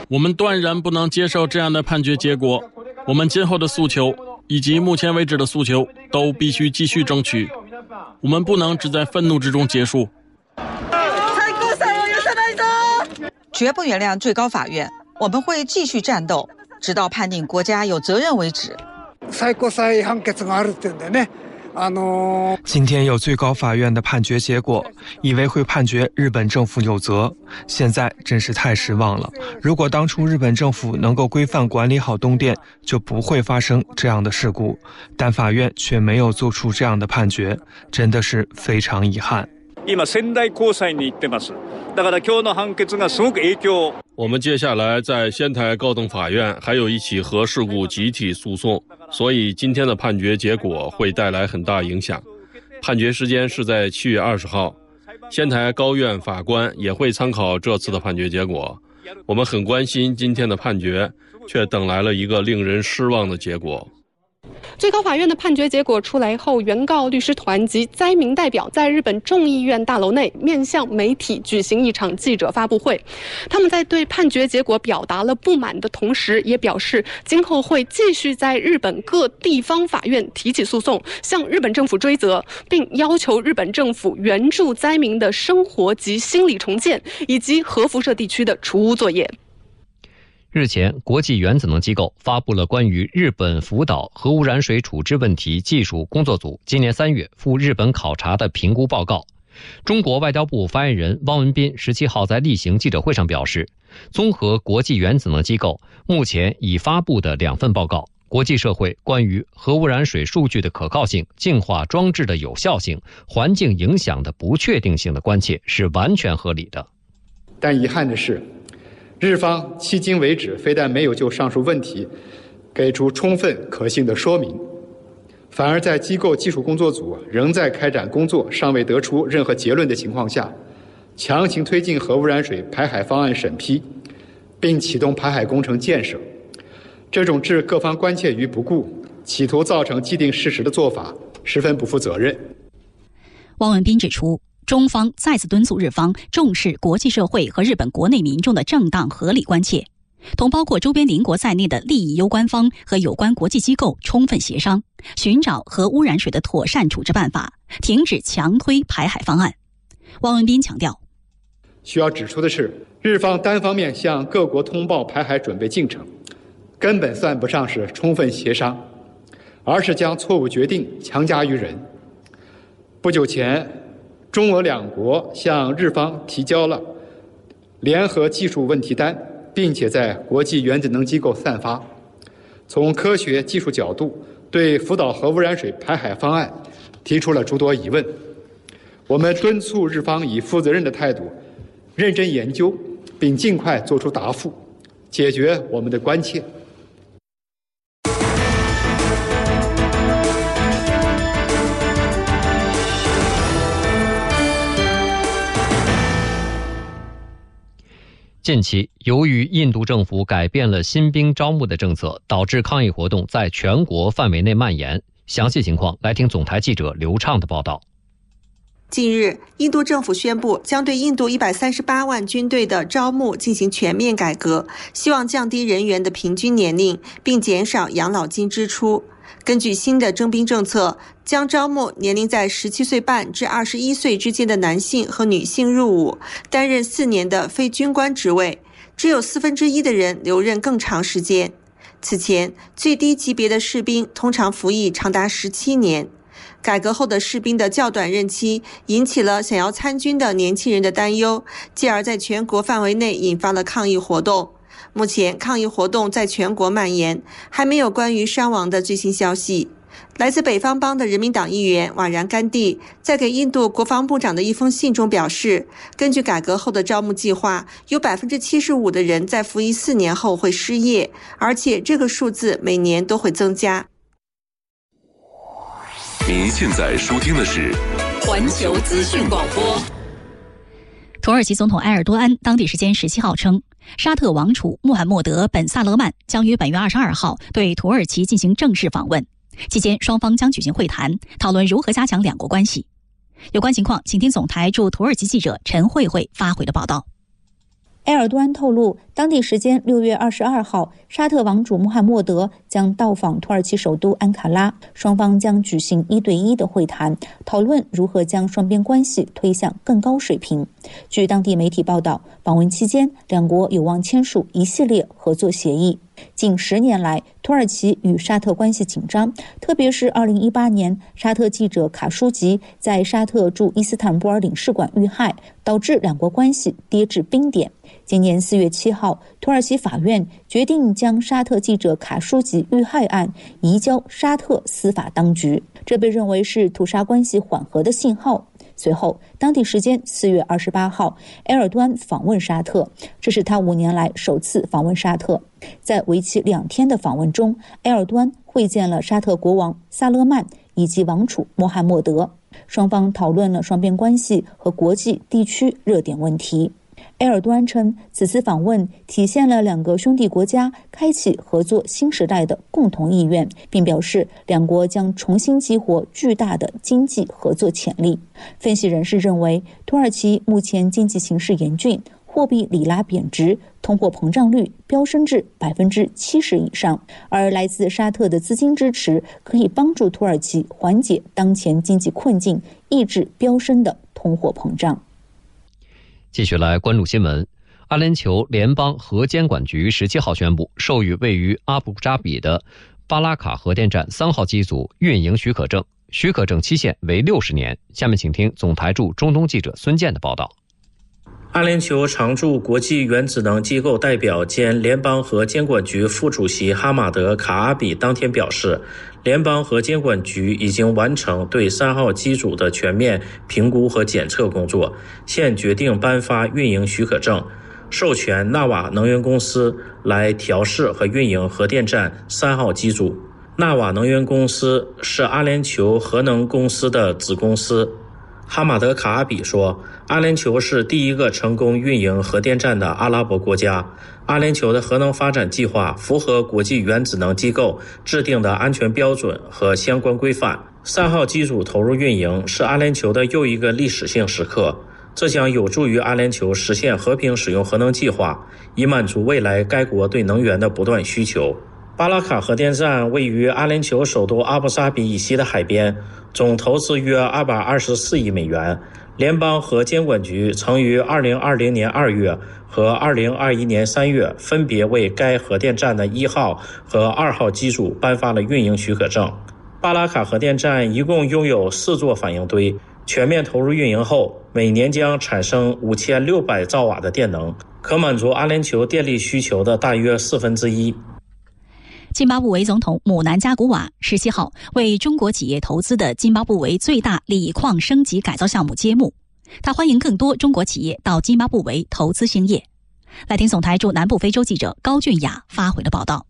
我们断然不能接受这样的判决结果。我们今后的诉求以及目前为止的诉求都必须继续争取。我们不能只在愤怒之中结束。绝不原谅最高法院，我们会继续战斗，直到判定国家有责任为止。今天有最高法院的判决结果，以为会判决日本政府有责，现在真是太失望了。如果当初日本政府能够规范管理好东电，就不会发生这样的事故。但法院却没有做出这样的判决，真的是非常遗憾。我们接下来在仙台高等法院还有一起核事故集体诉讼，所以今天的判决结果会带来很大影响。判决时间是在七月二十号，仙台高院法官也会参考这次的判决结果。我们很关心今天的判决，却等来了一个令人失望的结果。最高法院的判决结果出来后，原告律师团及灾民代表在日本众议院大楼内面向媒体举行一场记者发布会。他们在对判决结果表达了不满的同时，也表示今后会继续在日本各地方法院提起诉讼，向日本政府追责，并要求日本政府援助灾民的生活及心理重建，以及核辐射地区的除污作业。日前，国际原子能机构发布了关于日本福岛核污染水处置问题技术工作组今年三月赴日本考察的评估报告。中国外交部发言人汪文斌十七号在例行记者会上表示，综合国际原子能机构目前已发布的两份报告，国际社会关于核污染水数据的可靠性、净化装置的有效性、环境影响的不确定性的关切是完全合理的。但遗憾的是。日方迄今为止非但没有就上述问题给出充分可信的说明，反而在机构技术工作组仍在开展工作、尚未得出任何结论的情况下，强行推进核污染水排海方案审批，并启动排海工程建设。这种置各方关切于不顾、企图造成既定事实的做法，十分不负责任。汪文斌指出。中方再次敦促日方重视国际社会和日本国内民众的正当合理关切，同包括周边邻国在内的利益攸关方和有关国际机构充分协商，寻找核污染水的妥善处置办法，停止强推排海方案。汪文斌强调，需要指出的是，日方单方面向各国通报排海准备进程，根本算不上是充分协商，而是将错误决定强加于人。不久前。中俄两国向日方提交了联合技术问题单，并且在国际原子能机构散发。从科学技术角度，对福岛核污染水排海方案提出了诸多疑问。我们敦促日方以负责任的态度，认真研究，并尽快作出答复，解决我们的关切。近期，由于印度政府改变了新兵招募的政策，导致抗议活动在全国范围内蔓延。详细情况，来听总台记者刘畅的报道。近日，印度政府宣布将对印度一百三十八万军队的招募进行全面改革，希望降低人员的平均年龄，并减少养老金支出。根据新的征兵政策，将招募年龄在十七岁半至二十一岁之间的男性和女性入伍，担任四年的非军官职位。只有四分之一的人留任更长时间。此前，最低级别的士兵通常服役长达十七年。改革后的士兵的较短任期引起了想要参军的年轻人的担忧，继而在全国范围内引发了抗议活动。目前抗议活动在全国蔓延，还没有关于伤亡的最新消息。来自北方邦的人民党议员瓦然甘地在给印度国防部长的一封信中表示，根据改革后的招募计划，有百分之七十五的人在服役四年后会失业，而且这个数字每年都会增加。您现在收听的是环球资讯广播。土耳其总统埃尔多安当地时间十七号称。沙特王储穆罕默德·本·萨勒曼将于本月二十二号对土耳其进行正式访问，期间双方将举行会谈，讨论如何加强两国关系。有关情况，请听总台驻土耳其记者陈慧慧发回的报道。埃尔多安透露，当地时间六月二十二号，沙特王储穆罕默德将到访土耳其首都安卡拉，双方将举行一对一的会谈，讨论如何将双边关系推向更高水平。据当地媒体报道，访问期间，两国有望签署一系列合作协议。近十年来，土耳其与沙特关系紧张，特别是2018年，沙特记者卡舒吉在沙特驻伊斯坦布尔领事馆遇害，导致两国关系跌至冰点。今年4月7号，土耳其法院决定将沙特记者卡舒吉遇害案移交沙特司法当局，这被认为是土沙关系缓和的信号。随后，当地时间四月二十八号，埃尔多安访问沙特，这是他五年来首次访问沙特。在为期两天的访问中，埃尔多安会见了沙特国王萨勒曼以及王储穆罕默德，双方讨论了双边关系和国际地区热点问题。埃尔多安称，此次访问体现了两个兄弟国家开启合作新时代的共同意愿，并表示两国将重新激活巨大的经济合作潜力。分析人士认为，土耳其目前经济形势严峻，货币里拉贬值，通货膨胀率飙升至百分之七十以上，而来自沙特的资金支持可以帮助土耳其缓解当前经济困境，抑制飙升的通货膨胀。继续来关注新闻。阿联酋联邦核监管局十七号宣布，授予位于阿布扎比的巴拉卡核电站三号机组运营许可证，许可证期限为六十年。下面请听总台驻中东记者孙健的报道。阿联酋常驻国际原子能机构代表兼联邦核监管局副主席哈马德·卡阿比当天表示，联邦核监管局已经完成对三号机组的全面评估和检测工作，现决定颁发运营许可证，授权纳瓦能源公司来调试和运营核电站三号机组。纳瓦能源公司是阿联酋核能公司的子公司。哈马德·卡阿比说：“阿联酋是第一个成功运营核电站的阿拉伯国家。阿联酋的核能发展计划符合国际原子能机构制定的安全标准和相关规范。三号机组投入运营是阿联酋的又一个历史性时刻，这将有助于阿联酋实现和平使用核能计划，以满足未来该国对能源的不断需求。”巴拉卡核电站位于阿联酋首都阿布扎比以西的海边，总投资约二百二十四亿美元。联邦核监管局曾于二零二零年二月和二零二一年三月分别为该核电站的一号和二号机组颁发了运营许可证。巴拉卡核电站一共拥有四座反应堆，全面投入运营后，每年将产生五千六百兆瓦的电能，可满足阿联酋电力需求的大约四分之一。津巴布韦总统姆南加古瓦十七号为中国企业投资的津巴布韦最大锂矿升级改造项目揭幕，他欢迎更多中国企业到津巴布韦投资兴业。来听总台驻南部非洲记者高俊雅发回的报道。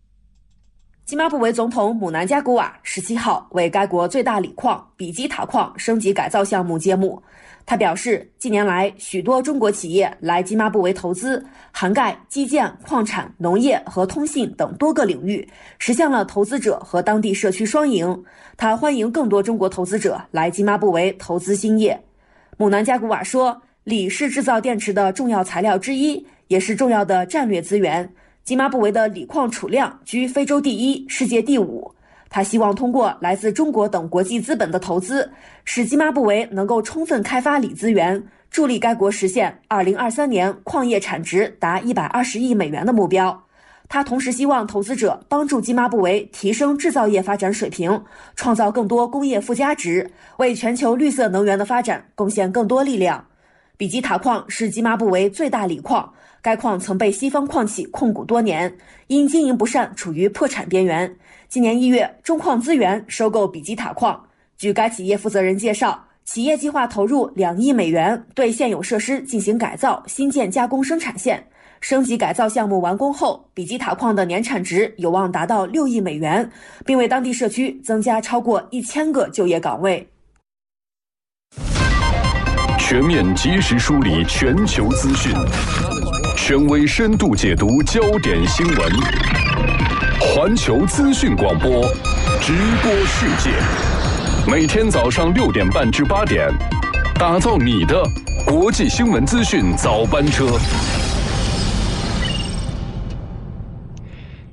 津巴布韦总统姆南加古瓦十七号为该国最大锂矿比基塔矿升级改造项目揭幕。他表示，近年来许多中国企业来津巴布韦投资，涵盖基建、矿产、农业和通信等多个领域，实现了投资者和当地社区双赢。他欢迎更多中国投资者来津巴布韦投资兴业。姆南加古瓦说：“锂是制造电池的重要材料之一，也是重要的战略资源。津巴布韦的锂矿储量居非洲第一，世界第五。”他希望通过来自中国等国际资本的投资，使津巴布韦能够充分开发锂资源，助力该国实现2023年矿业产值达120亿美元的目标。他同时希望投资者帮助津巴布韦提升制造业发展水平，创造更多工业附加值，为全球绿色能源的发展贡献更多力量。比基塔矿是津巴布韦最大锂矿，该矿曾被西方矿企控股多年，因经营不善处于破产边缘。今年一月，中矿资源收购比基塔矿。据该企业负责人介绍，企业计划投入两亿美元对现有设施进行改造，新建加工生产线。升级改造项目完工后，比基塔矿的年产值有望达到六亿美元，并为当地社区增加超过一千个就业岗位。全面及时梳理全球资讯，权威深度解读焦点新闻。环球资讯广播，直播世界，每天早上六点半至八点，打造你的国际新闻资讯早班车。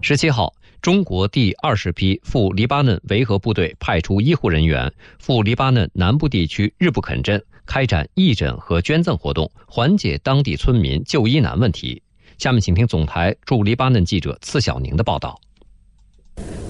十七号，中国第二十批赴黎巴嫩维和部队派出医护人员赴黎巴嫩南部地区日布肯镇开展义诊和捐赠活动，缓解当地村民就医难问题。下面请听总台驻黎巴嫩记者次小宁的报道。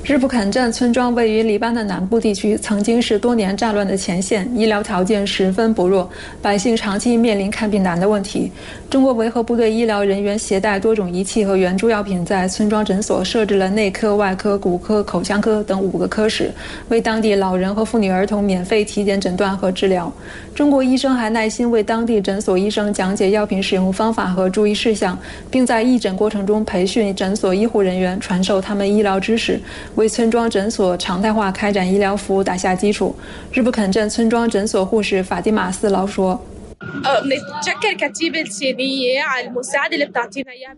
日布肯镇村庄位于黎巴嫩南部地区，曾经是多年战乱的前线，医疗条件十分薄弱，百姓长期面临看病难的问题。中国维和部队医疗人员携带多种仪器和援助药品，在村庄诊所设置了内科、外科、骨科、口腔科等五个科室，为当地老人和妇女儿童免费体检、诊断和治疗。中国医生还耐心为当地诊所医生讲解药品使用方法和注意事项，并在义诊过程中培训诊所医护人员，传授他们医疗知识。为村庄诊所常态化开展医疗服务打下基础。日布肯镇村庄诊所护士法蒂玛斯劳说：“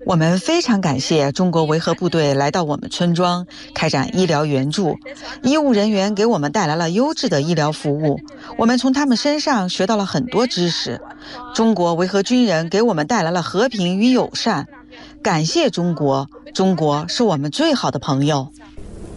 我们非常感谢中国维和部队来到我们村庄开展医疗援助，医务人员给我们带来了优质的医疗服务，我们从他们身上学到了很多知识。中国维和军人给我们带来了和平与友善，感谢中国，中国是我们最好的朋友。”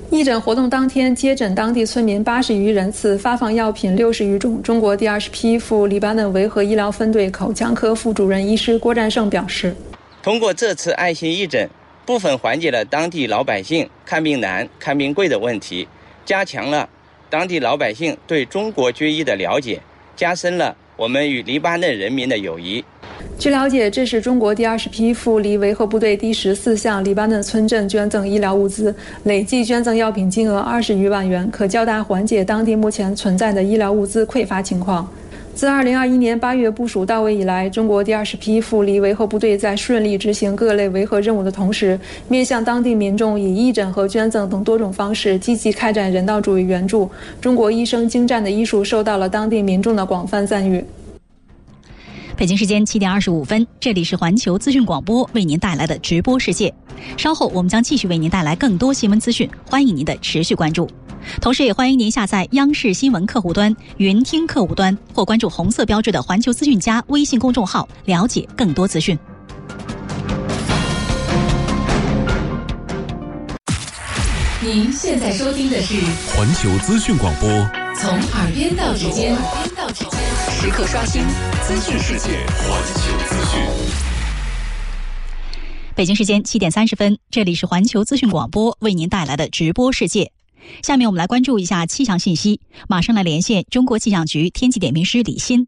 义诊活动当天，接诊当地村民八十余人次，发放药品六十余种。中国第二十批赴黎巴嫩维和医疗分队口腔科副主任医师郭占胜表示：“通过这次爱心义诊，部分缓解了当地老百姓看病难、看病贵的问题，加强了当地老百姓对中国军医的了解，加深了我们与黎巴嫩人民的友谊。据了解，这是中国第二十批赴黎维和部队第十四项黎巴嫩村镇捐赠医疗物资，累计捐赠药品金额二十余万元，可较大缓解当地目前存在的医疗物资匮乏情况。自二零二一年八月部署到位以来，中国第二十批赴黎维和部队在顺利执行各类维和任务的同时，面向当地民众以义诊和捐赠等多种方式积极开展人道主义援助。中国医生精湛的医术受到了当地民众的广泛赞誉。北京时间七点二十五分，这里是环球资讯广播为您带来的直播世界。稍后我们将继续为您带来更多新闻资讯，欢迎您的持续关注。同时，也欢迎您下载央视新闻客户端、云听客户端或关注红色标志的“环球资讯加”微信公众号，了解更多资讯。您现在收听的是环球资讯广播，从耳边到指尖，时刻刷新资讯世界。环球资讯。北京时间七点三十分，这里是环球资讯广播为您带来的直播世界。下面我们来关注一下气象信息，马上来连线中国气象局天气点评师李欣。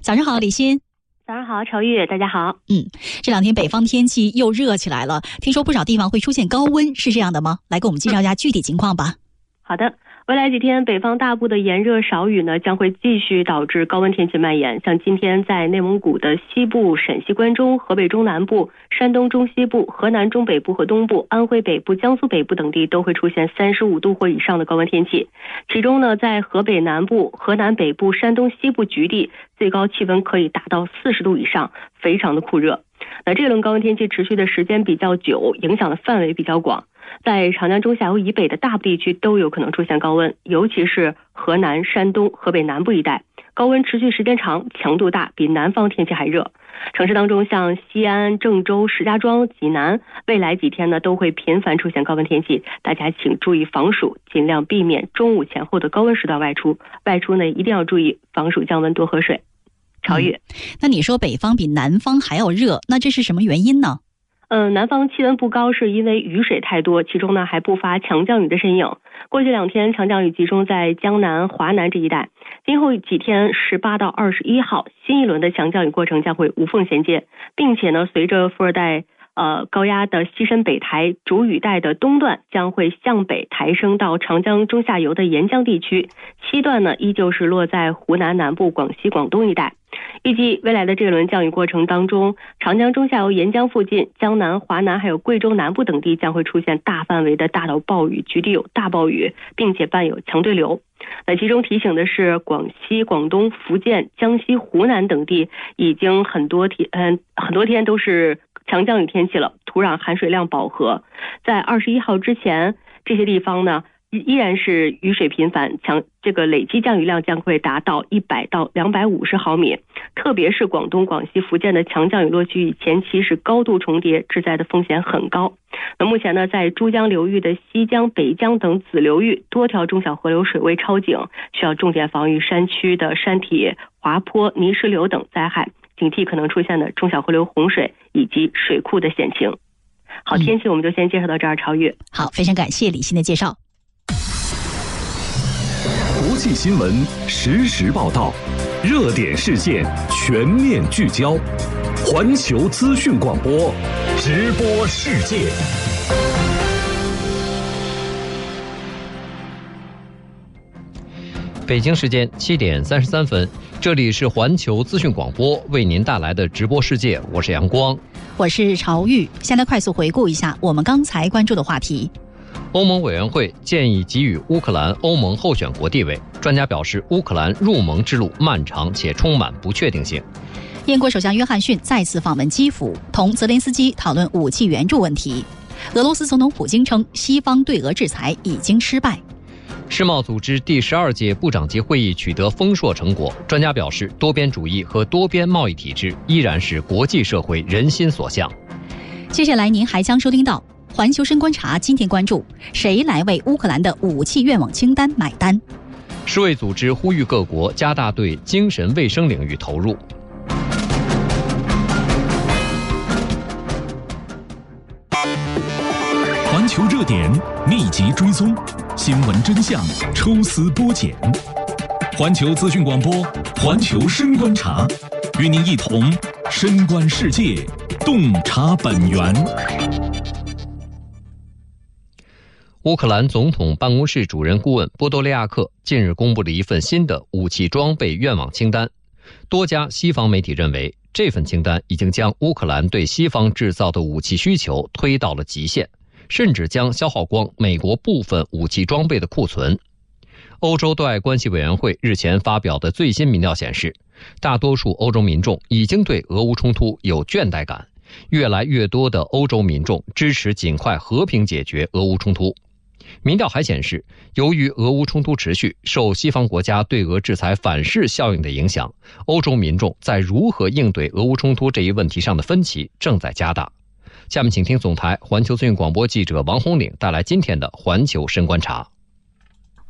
早上好，李欣。早上好，朝玉，大家好。嗯，这两天北方天气又热起来了，听说不少地方会出现高温，是这样的吗？来给我们介绍一下具体情况吧。好的。未来几天，北方大部的炎热少雨呢，将会继续导致高温天气蔓延。像今天在内蒙古的西部、陕西关中、河北中南部、山东中西部、河南中北部和东部、安徽北部、江苏北部等地都会出现三十五度或以上的高温天气。其中呢，在河北南部、河南北部、山东西部局地，最高气温可以达到四十度以上，非常的酷热。那这轮高温天气持续的时间比较久，影响的范围比较广。在长江中下游以北的大部地区都有可能出现高温，尤其是河南、山东、河北南部一带，高温持续时间长，强度大，比南方天气还热。城市当中，像西安、郑州、石家庄、济南，未来几天呢都会频繁出现高温天气，大家请注意防暑，尽量避免中午前后的高温时段外出。外出呢一定要注意防暑降温，多喝水。超越，那你说北方比南方还要热，那这是什么原因呢？嗯，南方气温不高，是因为雨水太多，其中呢还不乏强降雨的身影。过去两天强降雨集中在江南、华南这一带，今后几天十八到二十一号，新一轮的强降雨过程将会无缝衔接，并且呢，随着富二代呃高压的西伸北抬，主雨带的东段将会向北抬升到长江中下游的沿江地区，西段呢依旧是落在湖南南部、广西、广东一带。预计未来的这轮降雨过程当中，长江中下游沿江附近、江南、华南还有贵州南部等地将会出现大范围的大到暴雨，局地有大暴雨，并且伴有强对流。那其中提醒的是，广西、广东、福建、江西、湖南等地已经很多天，嗯，很多天都是强降雨天气了，土壤含水量饱和，在二十一号之前，这些地方呢。依然是雨水频繁，强这个累计降雨量将会达到一百到两百五十毫米。特别是广东、广西、福建的强降雨落区与前期是高度重叠，致灾的风险很高。那目前呢，在珠江流域的西江、北江等子流域，多条中小河流水位超警，需要重点防御山区的山体滑坡、泥石流等灾害，警惕可能出现的中小河流洪水以及水库的险情。好，天气我们就先介绍到这儿，超越。好，非常感谢李欣的介绍。国际新闻实时报道，热点事件全面聚焦，环球资讯广播，直播世界。北京时间七点三十三分，这里是环球资讯广播为您带来的直播世界，我是阳光，我是朝玉。先来快速回顾一下我们刚才关注的话题。欧盟委员会建议给予乌克兰欧盟候选国地位。专家表示，乌克兰入盟之路漫长且充满不确定性。英国首相约翰逊再次访问基辅，同泽连斯基讨论武器援助问题。俄罗斯总统普京称，西方对俄制裁已经失败。世贸组织第十二届部长级会议取得丰硕成果。专家表示，多边主义和多边贸易体制依然是国际社会人心所向。接下来，您还将收听到。环球深观察今天关注：谁来为乌克兰的武器愿望清单买单？世卫组织呼吁各国加大对精神卫生领域投入。环球热点密集追踪，新闻真相抽丝剥茧。环球资讯广播，环球深观察，与您一同深观世界，洞察本源。乌克兰总统办公室主任顾问波多利亚克近日公布了一份新的武器装备愿望清单。多家西方媒体认为，这份清单已经将乌克兰对西方制造的武器需求推到了极限，甚至将消耗光美国部分武器装备的库存。欧洲对外关系委员会日前发表的最新民调显示，大多数欧洲民众已经对俄乌冲突有倦怠感，越来越多的欧洲民众支持尽快和平解决俄乌冲突。民调还显示，由于俄乌冲突持续，受西方国家对俄制裁反噬效应的影响，欧洲民众在如何应对俄乌冲突这一问题上的分歧正在加大。下面，请听总台环球资讯广播记者王红岭带来今天的环球深观察。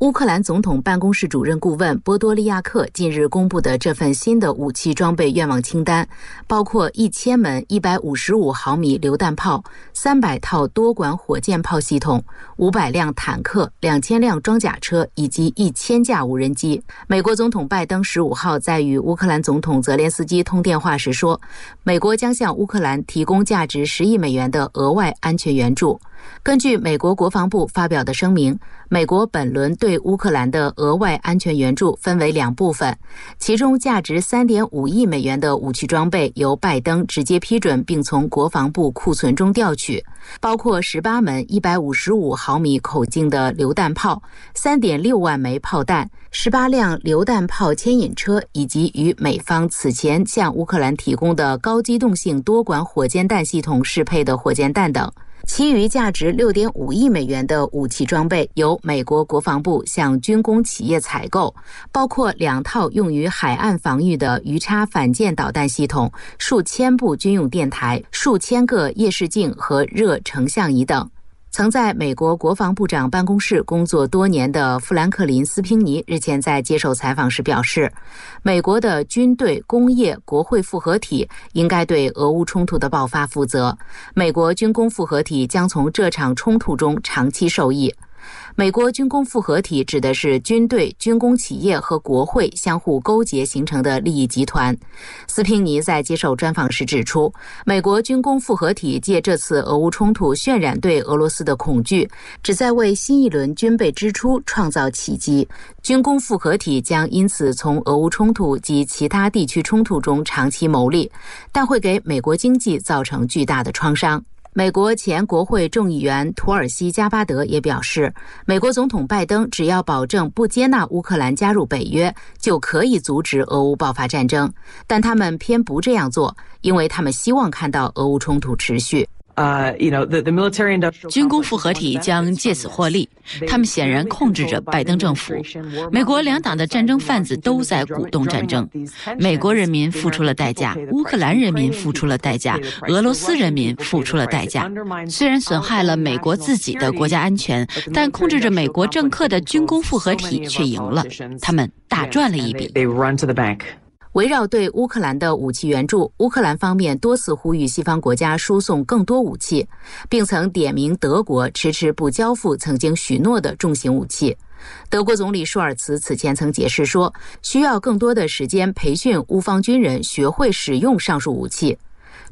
乌克兰总统办公室主任顾问波多利亚克近日公布的这份新的武器装备愿望清单，包括一千门一百五十五毫米榴弹炮、三百套多管火箭炮系统、五百辆坦克、两千辆装甲车以及一千架无人机。美国总统拜登十五号在与乌克兰总统泽连斯基通电话时说，美国将向乌克兰提供价值十亿美元的额外安全援助。根据美国国防部发表的声明，美国本轮对乌克兰的额外安全援助分为两部分，其中价值3.5亿美元的武器装备由拜登直接批准并从国防部库存中调取，包括18门155毫米口径的榴弹炮、3.6万枚炮弹、18辆榴弹炮牵引车，以及与美方此前向乌克兰提供的高机动性多管火箭弹系统适配的火箭弹等。其余价值六点五亿美元的武器装备由美国国防部向军工企业采购，包括两套用于海岸防御的鱼叉反舰导弹系统、数千部军用电台、数千个夜视镜和热成像仪等。曾在美国国防部长办公室工作多年的富兰克林·斯平尼日前在接受采访时表示，美国的军队、工业、国会复合体应该对俄乌冲突的爆发负责。美国军工复合体将从这场冲突中长期受益。美国军工复合体指的是军队、军工企业和国会相互勾结形成的利益集团。斯平尼在接受专访时指出，美国军工复合体借这次俄乌冲突渲染对俄罗斯的恐惧，旨在为新一轮军备支出创造契机。军工复合体将因此从俄乌冲突及其他地区冲突中长期牟利，但会给美国经济造成巨大的创伤。美国前国会众议员土尔西加巴德也表示，美国总统拜登只要保证不接纳乌克兰加入北约，就可以阻止俄乌爆发战争。但他们偏不这样做，因为他们希望看到俄乌冲突持续。呃，you know the the military industrial 军工复合体将借此获利。他们显然控制着拜登政府。美国两党的战争贩子都在鼓动战争。美国人民付出了代价，乌克兰人民付出了代价，俄罗斯人民付出了代价。虽然损害了美国自己的国家安全，但控制着美国政客的军工复合体却赢了。他们大赚了一笔。围绕对乌克兰的武器援助，乌克兰方面多次呼吁西方国家输送更多武器，并曾点名德国迟迟不交付曾经许诺的重型武器。德国总理舒尔茨此前曾解释说，需要更多的时间培训乌方军人学会使用上述武器。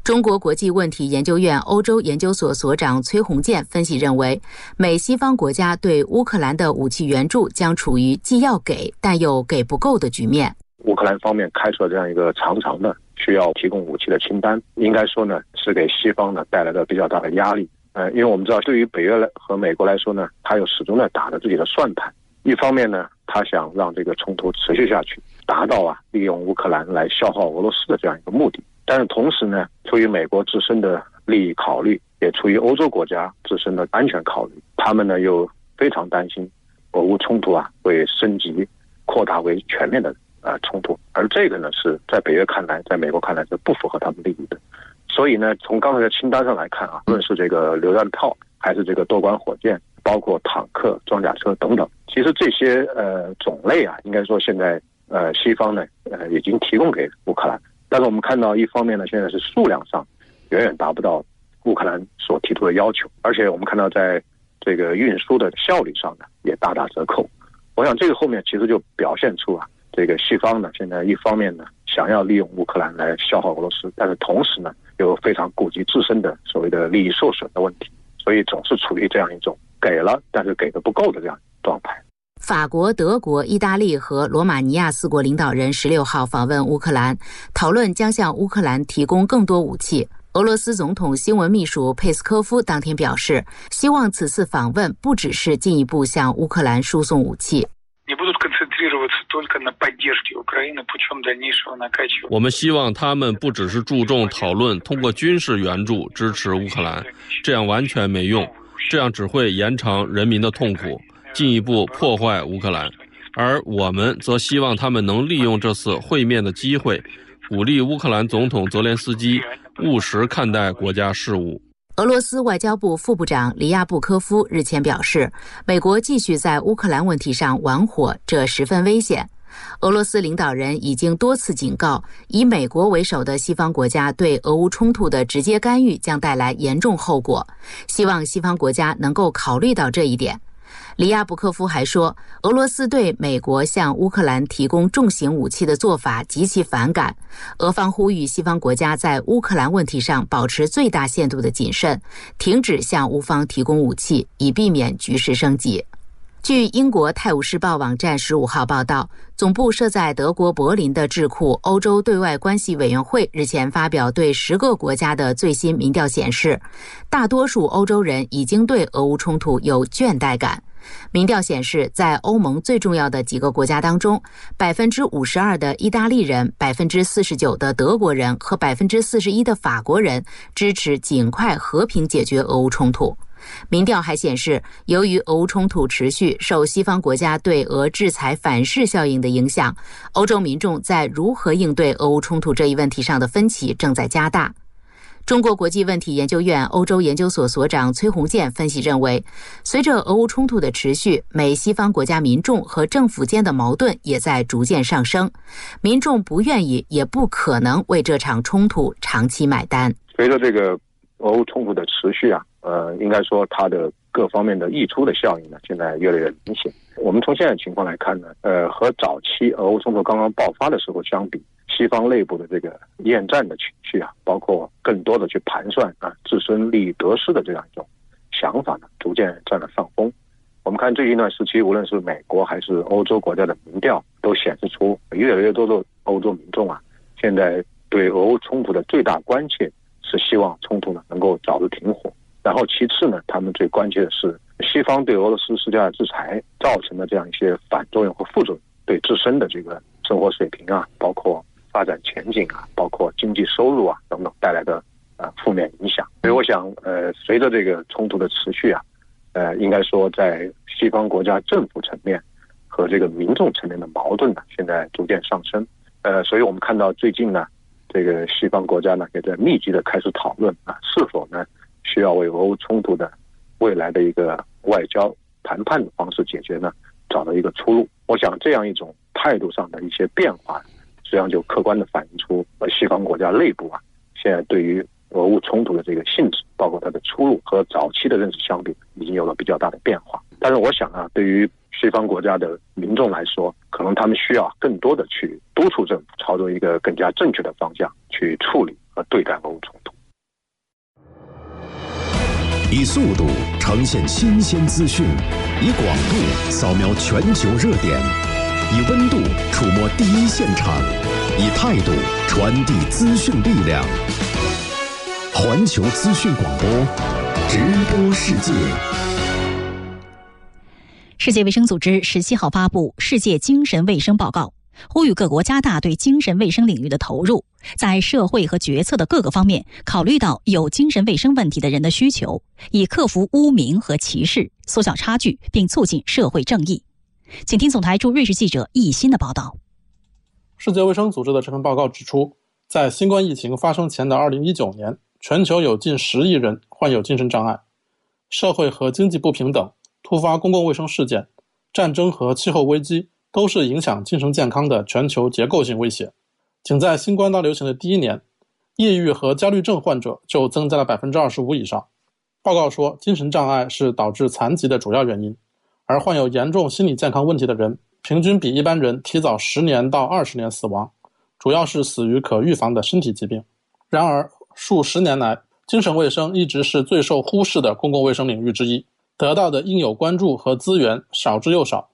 中国国际问题研究院欧洲研究所所长崔洪建分析认为，美西方国家对乌克兰的武器援助将处于既要给但又给不够的局面。乌克兰方面开出了这样一个长长的需要提供武器的清单，应该说呢是给西方呢带来了比较大的压力。呃，因为我们知道，对于北约来和美国来说呢，他又始终在打着自己的算盘。一方面呢，他想让这个冲突持续下去，达到啊利用乌克兰来消耗俄罗斯的这样一个目的。但是同时呢，出于美国自身的利益考虑，也出于欧洲国家自身的安全考虑，他们呢又非常担心俄乌冲突啊会升级，扩大为全面的呃冲突。而这个呢是在北约看来，在美国看来是不符合他们利益的。所以呢，从刚才的清单上来看啊，无论是这个榴弹炮，还是这个多管火箭，包括坦克、装甲车等等，其实这些呃种类啊，应该说现在呃西方呢呃已经提供给乌克兰，但是我们看到一方面呢，现在是数量上远远达不到乌克兰所提出的要求，而且我们看到在这个运输的效率上呢也大打折扣。我想这个后面其实就表现出啊，这个西方呢现在一方面呢想要利用乌克兰来消耗俄罗斯，但是同时呢又非常顾及自身的所谓的利益受损的问题，所以总是处于这样一种给了但是给的不够的这样状态。法国、德国、意大利和罗马尼亚四国领导人十六号访问乌克兰，讨论将向乌克兰提供更多武器。俄罗斯总统新闻秘书佩斯科夫当天表示，希望此次访问不只是进一步向乌克兰输送武器。我们希望他们不只是注重讨论通过军事援助支持乌克兰，这样完全没用，这样只会延长人民的痛苦。进一步破坏乌克兰，而我们则希望他们能利用这次会面的机会，鼓励乌克兰总统泽连斯基务实看待国家事务。俄罗斯外交部副部长里亚布科夫日前表示，美国继续在乌克兰问题上玩火，这十分危险。俄罗斯领导人已经多次警告，以美国为首的西方国家对俄乌冲突的直接干预将带来严重后果，希望西方国家能够考虑到这一点。里亚布科夫还说，俄罗斯对美国向乌克兰提供重型武器的做法极其反感。俄方呼吁西方国家在乌克兰问题上保持最大限度的谨慎，停止向乌方提供武器，以避免局势升级。据英国《泰晤士报》网站十五号报道，总部设在德国柏林的智库欧洲对外关系委员会日前发表对十个国家的最新民调显示，大多数欧洲人已经对俄乌冲突有倦怠感。民调显示，在欧盟最重要的几个国家当中，百分之五十二的意大利人、百分之四十九的德国人和百分之四十一的法国人支持尽快和平解决俄乌冲突。民调还显示，由于俄乌冲突持续受西方国家对俄制裁反噬效应的影响，欧洲民众在如何应对俄乌冲突这一问题上的分歧正在加大。中国国际问题研究院欧洲研究所所长崔红建分析认为，随着俄乌冲突的持续，美西方国家民众和政府间的矛盾也在逐渐上升，民众不愿意也不可能为这场冲突长期买单。随着这个俄乌冲突的持续啊，呃，应该说它的各方面的溢出的效应呢，现在越来越明显。我们从现在情况来看呢，呃，和早期俄乌冲突刚刚爆发的时候相比。西方内部的这个厌战的情绪啊，包括更多的去盘算啊自身利益得失的这样一种想法呢，逐渐占了上风。我们看最近一段时期，无论是美国还是欧洲国家的民调，都显示出越来越多的欧洲民众啊，现在对俄乌冲突的最大关切是希望冲突呢能够早日停火。然后其次呢，他们最关切的是西方对俄罗斯施加的制裁造成的这样一些反作用和副作用，对自身的这个生活水平啊，包括。发展前景啊，包括经济收入啊等等带来的呃负面影响，所以我想呃随着这个冲突的持续啊，呃应该说在西方国家政府层面和这个民众层面的矛盾呢，现在逐渐上升，呃所以我们看到最近呢，这个西方国家呢也在密集的开始讨论啊是否呢需要为俄乌冲突的未来的一个外交谈判的方式解决呢找到一个出路。我想这样一种态度上的一些变化。实际上就客观的反映出，呃，西方国家内部啊，现在对于俄乌冲突的这个性质，包括它的出路和早期的认识相比，已经有了比较大的变化。但是我想啊，对于西方国家的民众来说，可能他们需要更多的去督促政府朝着一个更加正确的方向去处理和对待俄乌冲突。以速度呈现新鲜资讯，以广度扫描全球热点。以温度触摸第一现场，以态度传递资讯力量。环球资讯广播，直播世界。世界卫生组织十七号发布《世界精神卫生报告》，呼吁各国加大对精神卫生领域的投入，在社会和决策的各个方面考虑到有精神卫生问题的人的需求，以克服污名和歧视，缩小差距，并促进社会正义。请听总台驻瑞士记者易欣的报道。世界卫生组织的这份报告指出，在新冠疫情发生前的2019年，全球有近10亿人患有精神障碍。社会和经济不平等、突发公共卫生事件、战争和气候危机都是影响精神健康的全球结构性威胁。仅在新冠大流行的第一年，抑郁和焦虑症患者就增加了25%以上。报告说，精神障碍是导致残疾的主要原因，而患有严重心理健康问题的人，平均比一般人提早十年到二十年死亡，主要是死于可预防的身体疾病。然而，数十年来，精神卫生一直是最受忽视的公共卫生领域之一，得到的应有关注和资源少之又少，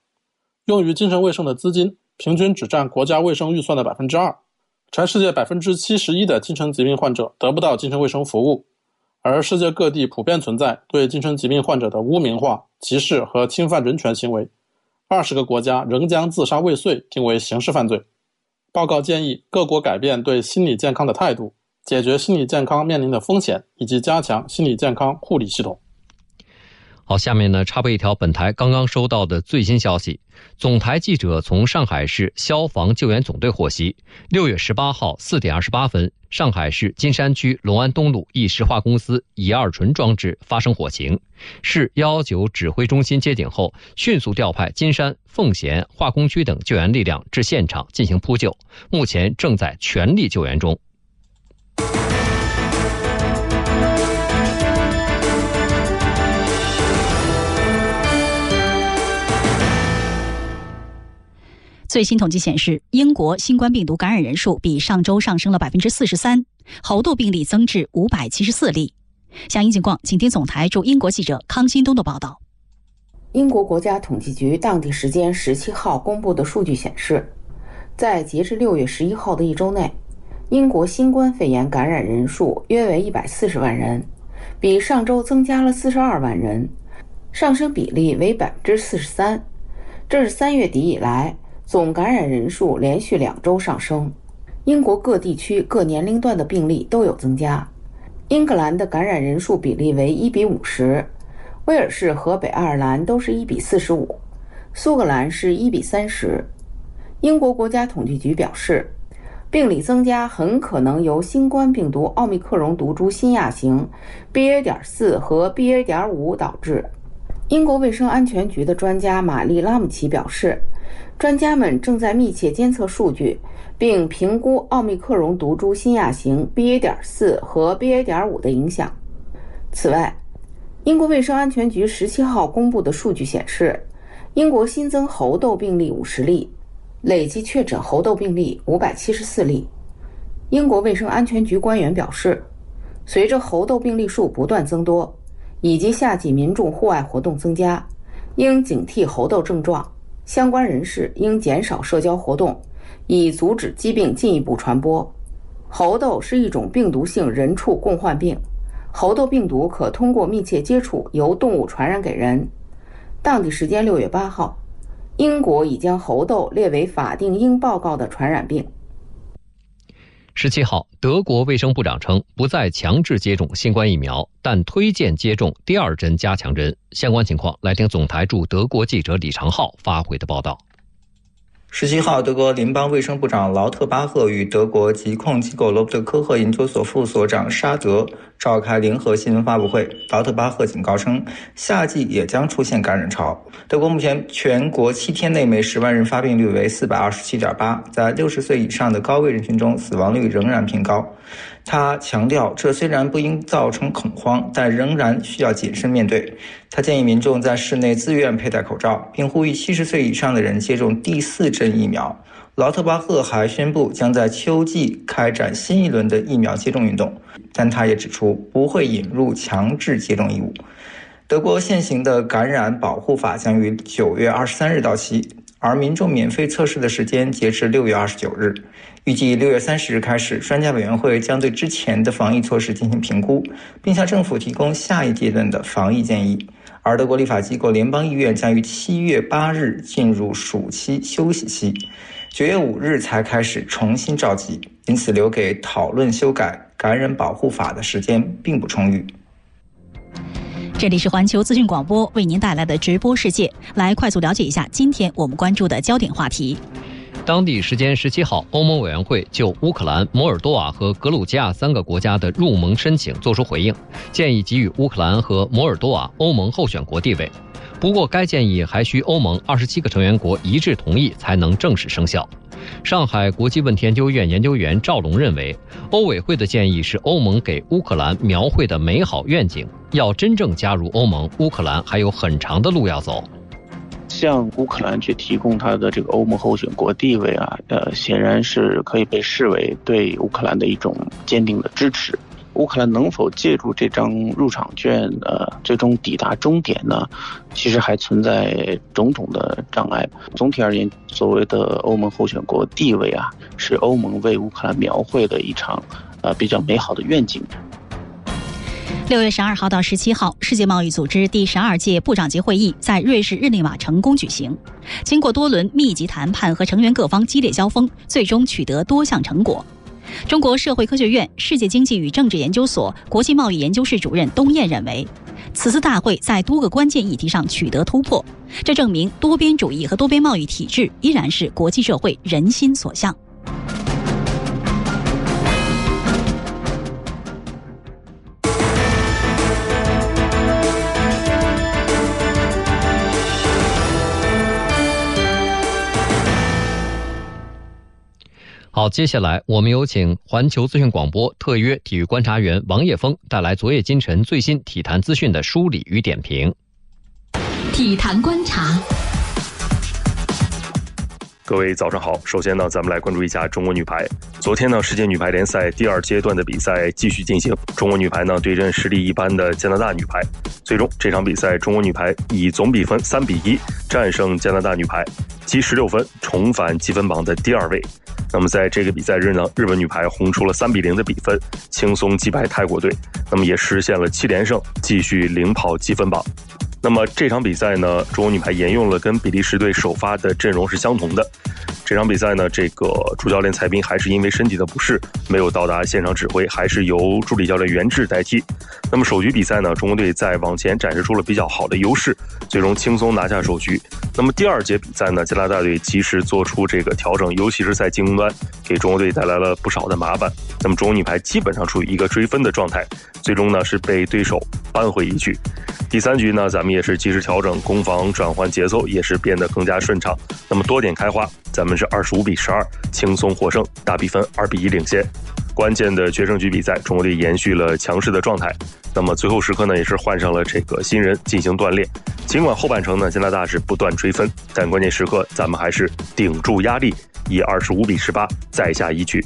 用于精神卫生的资金平均只占国家卫生预算的百分之二，全世界百分之七十一的精神疾病患者得不到精神卫生服务。而世界各地普遍存在对精神疾病患者的污名化、歧视和侵犯人权行为，二十个国家仍将自杀未遂定为刑事犯罪。报告建议各国改变对心理健康的态度，解决心理健康面临的风险，以及加强心理健康护理系统。好，下面呢插播一条本台刚刚收到的最新消息。总台记者从上海市消防救援总队获悉，六月十八号四点二十八分，上海市金山区龙安东路一石化公司乙二醇装置发生火情，市幺幺九指挥中心接警后，迅速调派金山、奉贤化工区等救援力量至现场进行扑救，目前正在全力救援中。最新统计显示，英国新冠病毒感染人数比上周上升了百分之四十三，猴痘病例增至五百七十四例。详细情况，请听总台驻英国记者康新东的报道。英国国家统计局当地时间十七号公布的数据显示，在截至六月十一号的一周内，英国新冠肺炎感染人数约为一百四十万人，比上周增加了四十二万人，上升比例为百分之四十三。这是三月底以来。总感染人数连续两周上升，英国各地区各年龄段的病例都有增加。英格兰的感染人数比例为一比五十，威尔士和北爱尔兰都是一比四十五，苏格兰是一比三十。英国国家统计局表示，病例增加很可能由新冠病毒奥密克戎毒株新亚型 BA. 点四和 BA. 点五导致。英国卫生安全局的专家玛丽拉姆齐表示。专家们正在密切监测数据，并评估奥密克戎毒株新亚型 BA. 点四和 BA. 点五的影响。此外，英国卫生安全局十七号公布的数据显示，英国新增猴痘病例五十例，累计确诊猴痘病例五百七十四例。英国卫生安全局官员表示，随着猴痘病例数不断增多，以及夏季民众户外活动增加，应警惕猴痘症状。相关人士应减少社交活动，以阻止疾病进一步传播。猴痘是一种病毒性人畜共患病，猴痘病毒可通过密切接触由动物传染给人。当地时间六月八号，英国已将猴痘列为法定应报告的传染病。十七号，德国卫生部长称不再强制接种新冠疫苗，但推荐接种第二针加强针。相关情况，来听总台驻德国记者李长浩发回的报道。十七号，德国联邦卫生部长劳特巴赫与德国疾控机构罗伯特科赫研究所副所长沙德召开联合新闻发布会。劳特巴赫警告称，夏季也将出现感染潮。德国目前全国七天内每十万人发病率为四百二十七点八，在六十岁以上的高危人群中，死亡率仍然偏高。他强调，这虽然不应造成恐慌，但仍然需要谨慎面对。他建议民众在室内自愿佩戴口罩，并呼吁七十岁以上的人接种第四针疫苗。劳特巴赫还宣布将在秋季开展新一轮的疫苗接种运动，但他也指出不会引入强制接种义务。德国现行的感染保护法将于九月二十三日到期，而民众免费测试的时间截至六月二十九日。预计六月三十日开始，专家委员会将对之前的防疫措施进行评估，并向政府提供下一阶段的防疫建议。而德国立法机构联邦议院将于七月八日进入暑期休息期，九月五日才开始重新召集，因此留给讨论修改感染保护法的时间并不充裕。这里是环球资讯广播为您带来的直播世界，来快速了解一下今天我们关注的焦点话题。当地时间十七号，欧盟委员会就乌克兰、摩尔多瓦和格鲁吉亚三个国家的入盟申请作出回应，建议给予乌克兰和摩尔多瓦欧盟候选国地位。不过，该建议还需欧盟二十七个成员国一致同意才能正式生效。上海国际问题研究院研究员赵龙认为，欧委会的建议是欧盟给乌克兰描绘的美好愿景。要真正加入欧盟，乌克兰还有很长的路要走。向乌克兰去提供它的这个欧盟候选国地位啊，呃，显然是可以被视为对乌克兰的一种坚定的支持。乌克兰能否借助这张入场券，呃，最终抵达终点呢？其实还存在种种的障碍。总体而言，所谓的欧盟候选国地位啊，是欧盟为乌克兰描绘的一场，呃，比较美好的愿景。六月十二号到十七号，世界贸易组织第十二届部长级会议在瑞士日内瓦成功举行。经过多轮密集谈判和成员各方激烈交锋，最终取得多项成果。中国社会科学院世界经济与政治研究所国际贸易研究室主任东燕认为，此次大会在多个关键议题上取得突破，这证明多边主义和多边贸易体制依然是国际社会人心所向。好，接下来我们有请环球资讯广播特约体育观察员王叶峰带来昨夜今晨最新体坛资讯的梳理与点评。体坛观察。各位早上好，首先呢，咱们来关注一下中国女排。昨天呢，世界女排联赛第二阶段的比赛继续进行，中国女排呢对阵实力一般的加拿大女排。最终这场比赛，中国女排以总比分三比一战胜加拿大女排，积十六分，重返积分榜的第二位。那么在这个比赛日呢，日本女排轰出了三比零的比分，轻松击败泰国队，那么也实现了七连胜，继续领跑积分榜。那么这场比赛呢，中国女排沿用了跟比利时队首发的阵容是相同的。这场比赛呢，这个主教练蔡斌还是因为身体的不适没有到达现场指挥，还是由助理教练袁志代替。那么首局比赛呢，中国队在往前展示出了比较好的优势，最终轻松拿下首局。那么第二节比赛呢，加拿大队及时做出这个调整，尤其是在进攻端给中国队带来了不少的麻烦。那么中国女排基本上处于一个追分的状态，最终呢是被对手扳回一局。第三局呢，咱们也是及时调整攻防转换节奏，也是变得更加顺畅。那么多点开花，咱们是二十五比十二轻松获胜，大比分二比一领先。关键的决胜局比赛，中国队延续了强势的状态。那么最后时刻呢，也是换上了这个新人进行锻炼。尽管后半程呢，加拿大是不断追分，但关键时刻咱们还是顶住压力，以二十五比十八再下一局。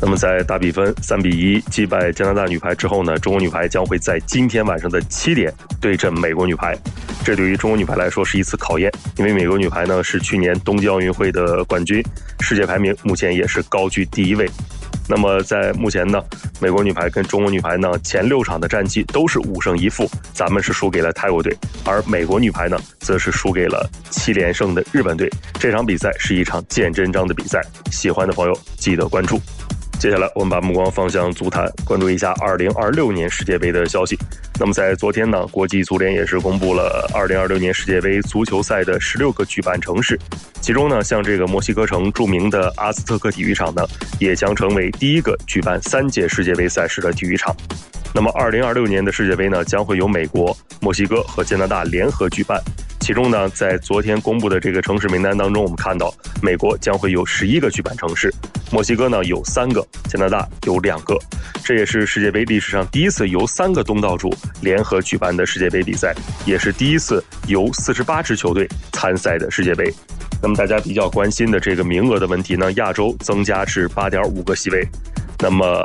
那么在大比分三比一击败加拿大女排之后呢，中国女排将会在今天晚上的七点对阵美国女排。这对于中国女排来说是一次考验，因为美国女排呢是去年东京奥运会的冠军，世界排名目前也是高居第一位。那么在目前呢，美国女排跟中国女排呢前六场的战绩都是五胜一负，咱们是输给了泰国队，而美国女排呢则是输给了七连胜的日本队。这场比赛是一场见真章的比赛，喜欢的朋友记得关注。接下来，我们把目光放向足坛，关注一下2026年世界杯的消息。那么，在昨天呢，国际足联也是公布了2026年世界杯足球赛的十六个举办城市，其中呢，像这个墨西哥城著名的阿兹特克体育场呢，也将成为第一个举办三届世界杯赛事的体育场。那么，2026年的世界杯呢，将会由美国、墨西哥和加拿大联合举办。其中呢，在昨天公布的这个城市名单当中，我们看到美国将会有十一个举办城市，墨西哥呢有三个，加拿大有两个。这也是世界杯历史上第一次由三个东道主联合举办的世界杯比赛，也是第一次由四十八支球队参赛的世界杯。那么大家比较关心的这个名额的问题呢，亚洲增加至八点五个席位，那么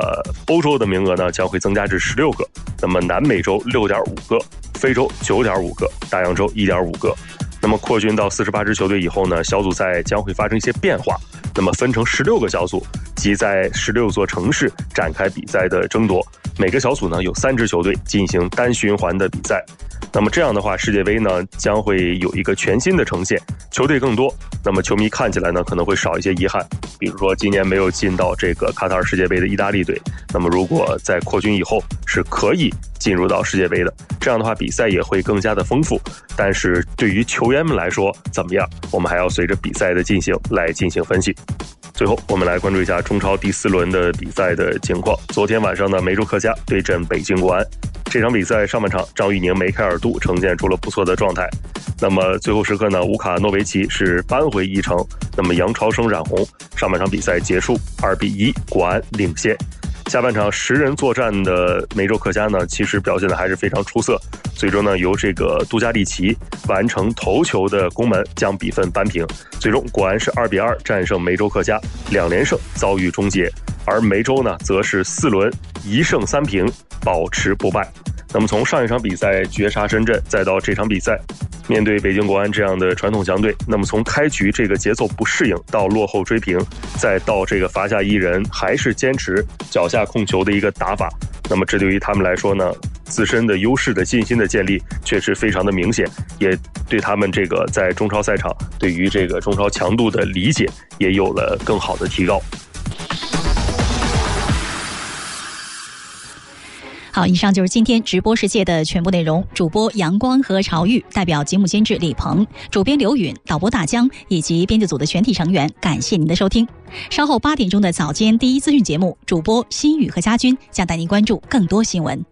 欧洲的名额呢将会增加至十六个，那么南美洲六点五个。非洲九点五个，大洋洲一点五个。那么扩军到四十八支球队以后呢，小组赛将会发生一些变化。那么分成十六个小组，即在十六座城市展开比赛的争夺。每个小组呢有三支球队进行单循环的比赛。那么这样的话，世界杯呢将会有一个全新的呈现，球队更多。那么球迷看起来呢可能会少一些遗憾。比如说今年没有进到这个卡塔尔世界杯的意大利队，那么如果在扩军以后是可以。进入到世界杯的，这样的话比赛也会更加的丰富。但是对于球员们来说，怎么样？我们还要随着比赛的进行来进行分析。最后，我们来关注一下中超第四轮的比赛的情况。昨天晚上呢，梅州客家对阵北京国安，这场比赛上半场，张玉宁梅开二度，呈现出了不错的状态。那么最后时刻呢，乌卡诺维奇是扳回一城。那么杨超生染红。上半场比赛结束，二比一，国安领先。下半场十人作战的梅州客家呢，其实表现的还是非常出色。最终呢，由这个杜加利奇完成头球的攻门，将比分扳平。最终，果然是二比二战胜梅州客家，两连胜遭遇终结。而梅州呢，则是四轮一胜三平，保持不败。那么从上一场比赛绝杀深圳，再到这场比赛，面对北京国安这样的传统强队，那么从开局这个节奏不适应，到落后追平，再到这个罚下一人，还是坚持脚下控球的一个打法，那么这对于他们来说呢，自身的优势的信心的建立确实非常的明显，也对他们这个在中超赛场对于这个中超强度的理解也有了更好的提高。好，以上就是今天直播世界的全部内容。主播阳光和朝玉，代表节目监制李鹏，主编刘允，导播大江以及编辑组的全体成员，感谢您的收听。稍后八点钟的早间第一资讯节目，主播心雨和家军将带您关注更多新闻。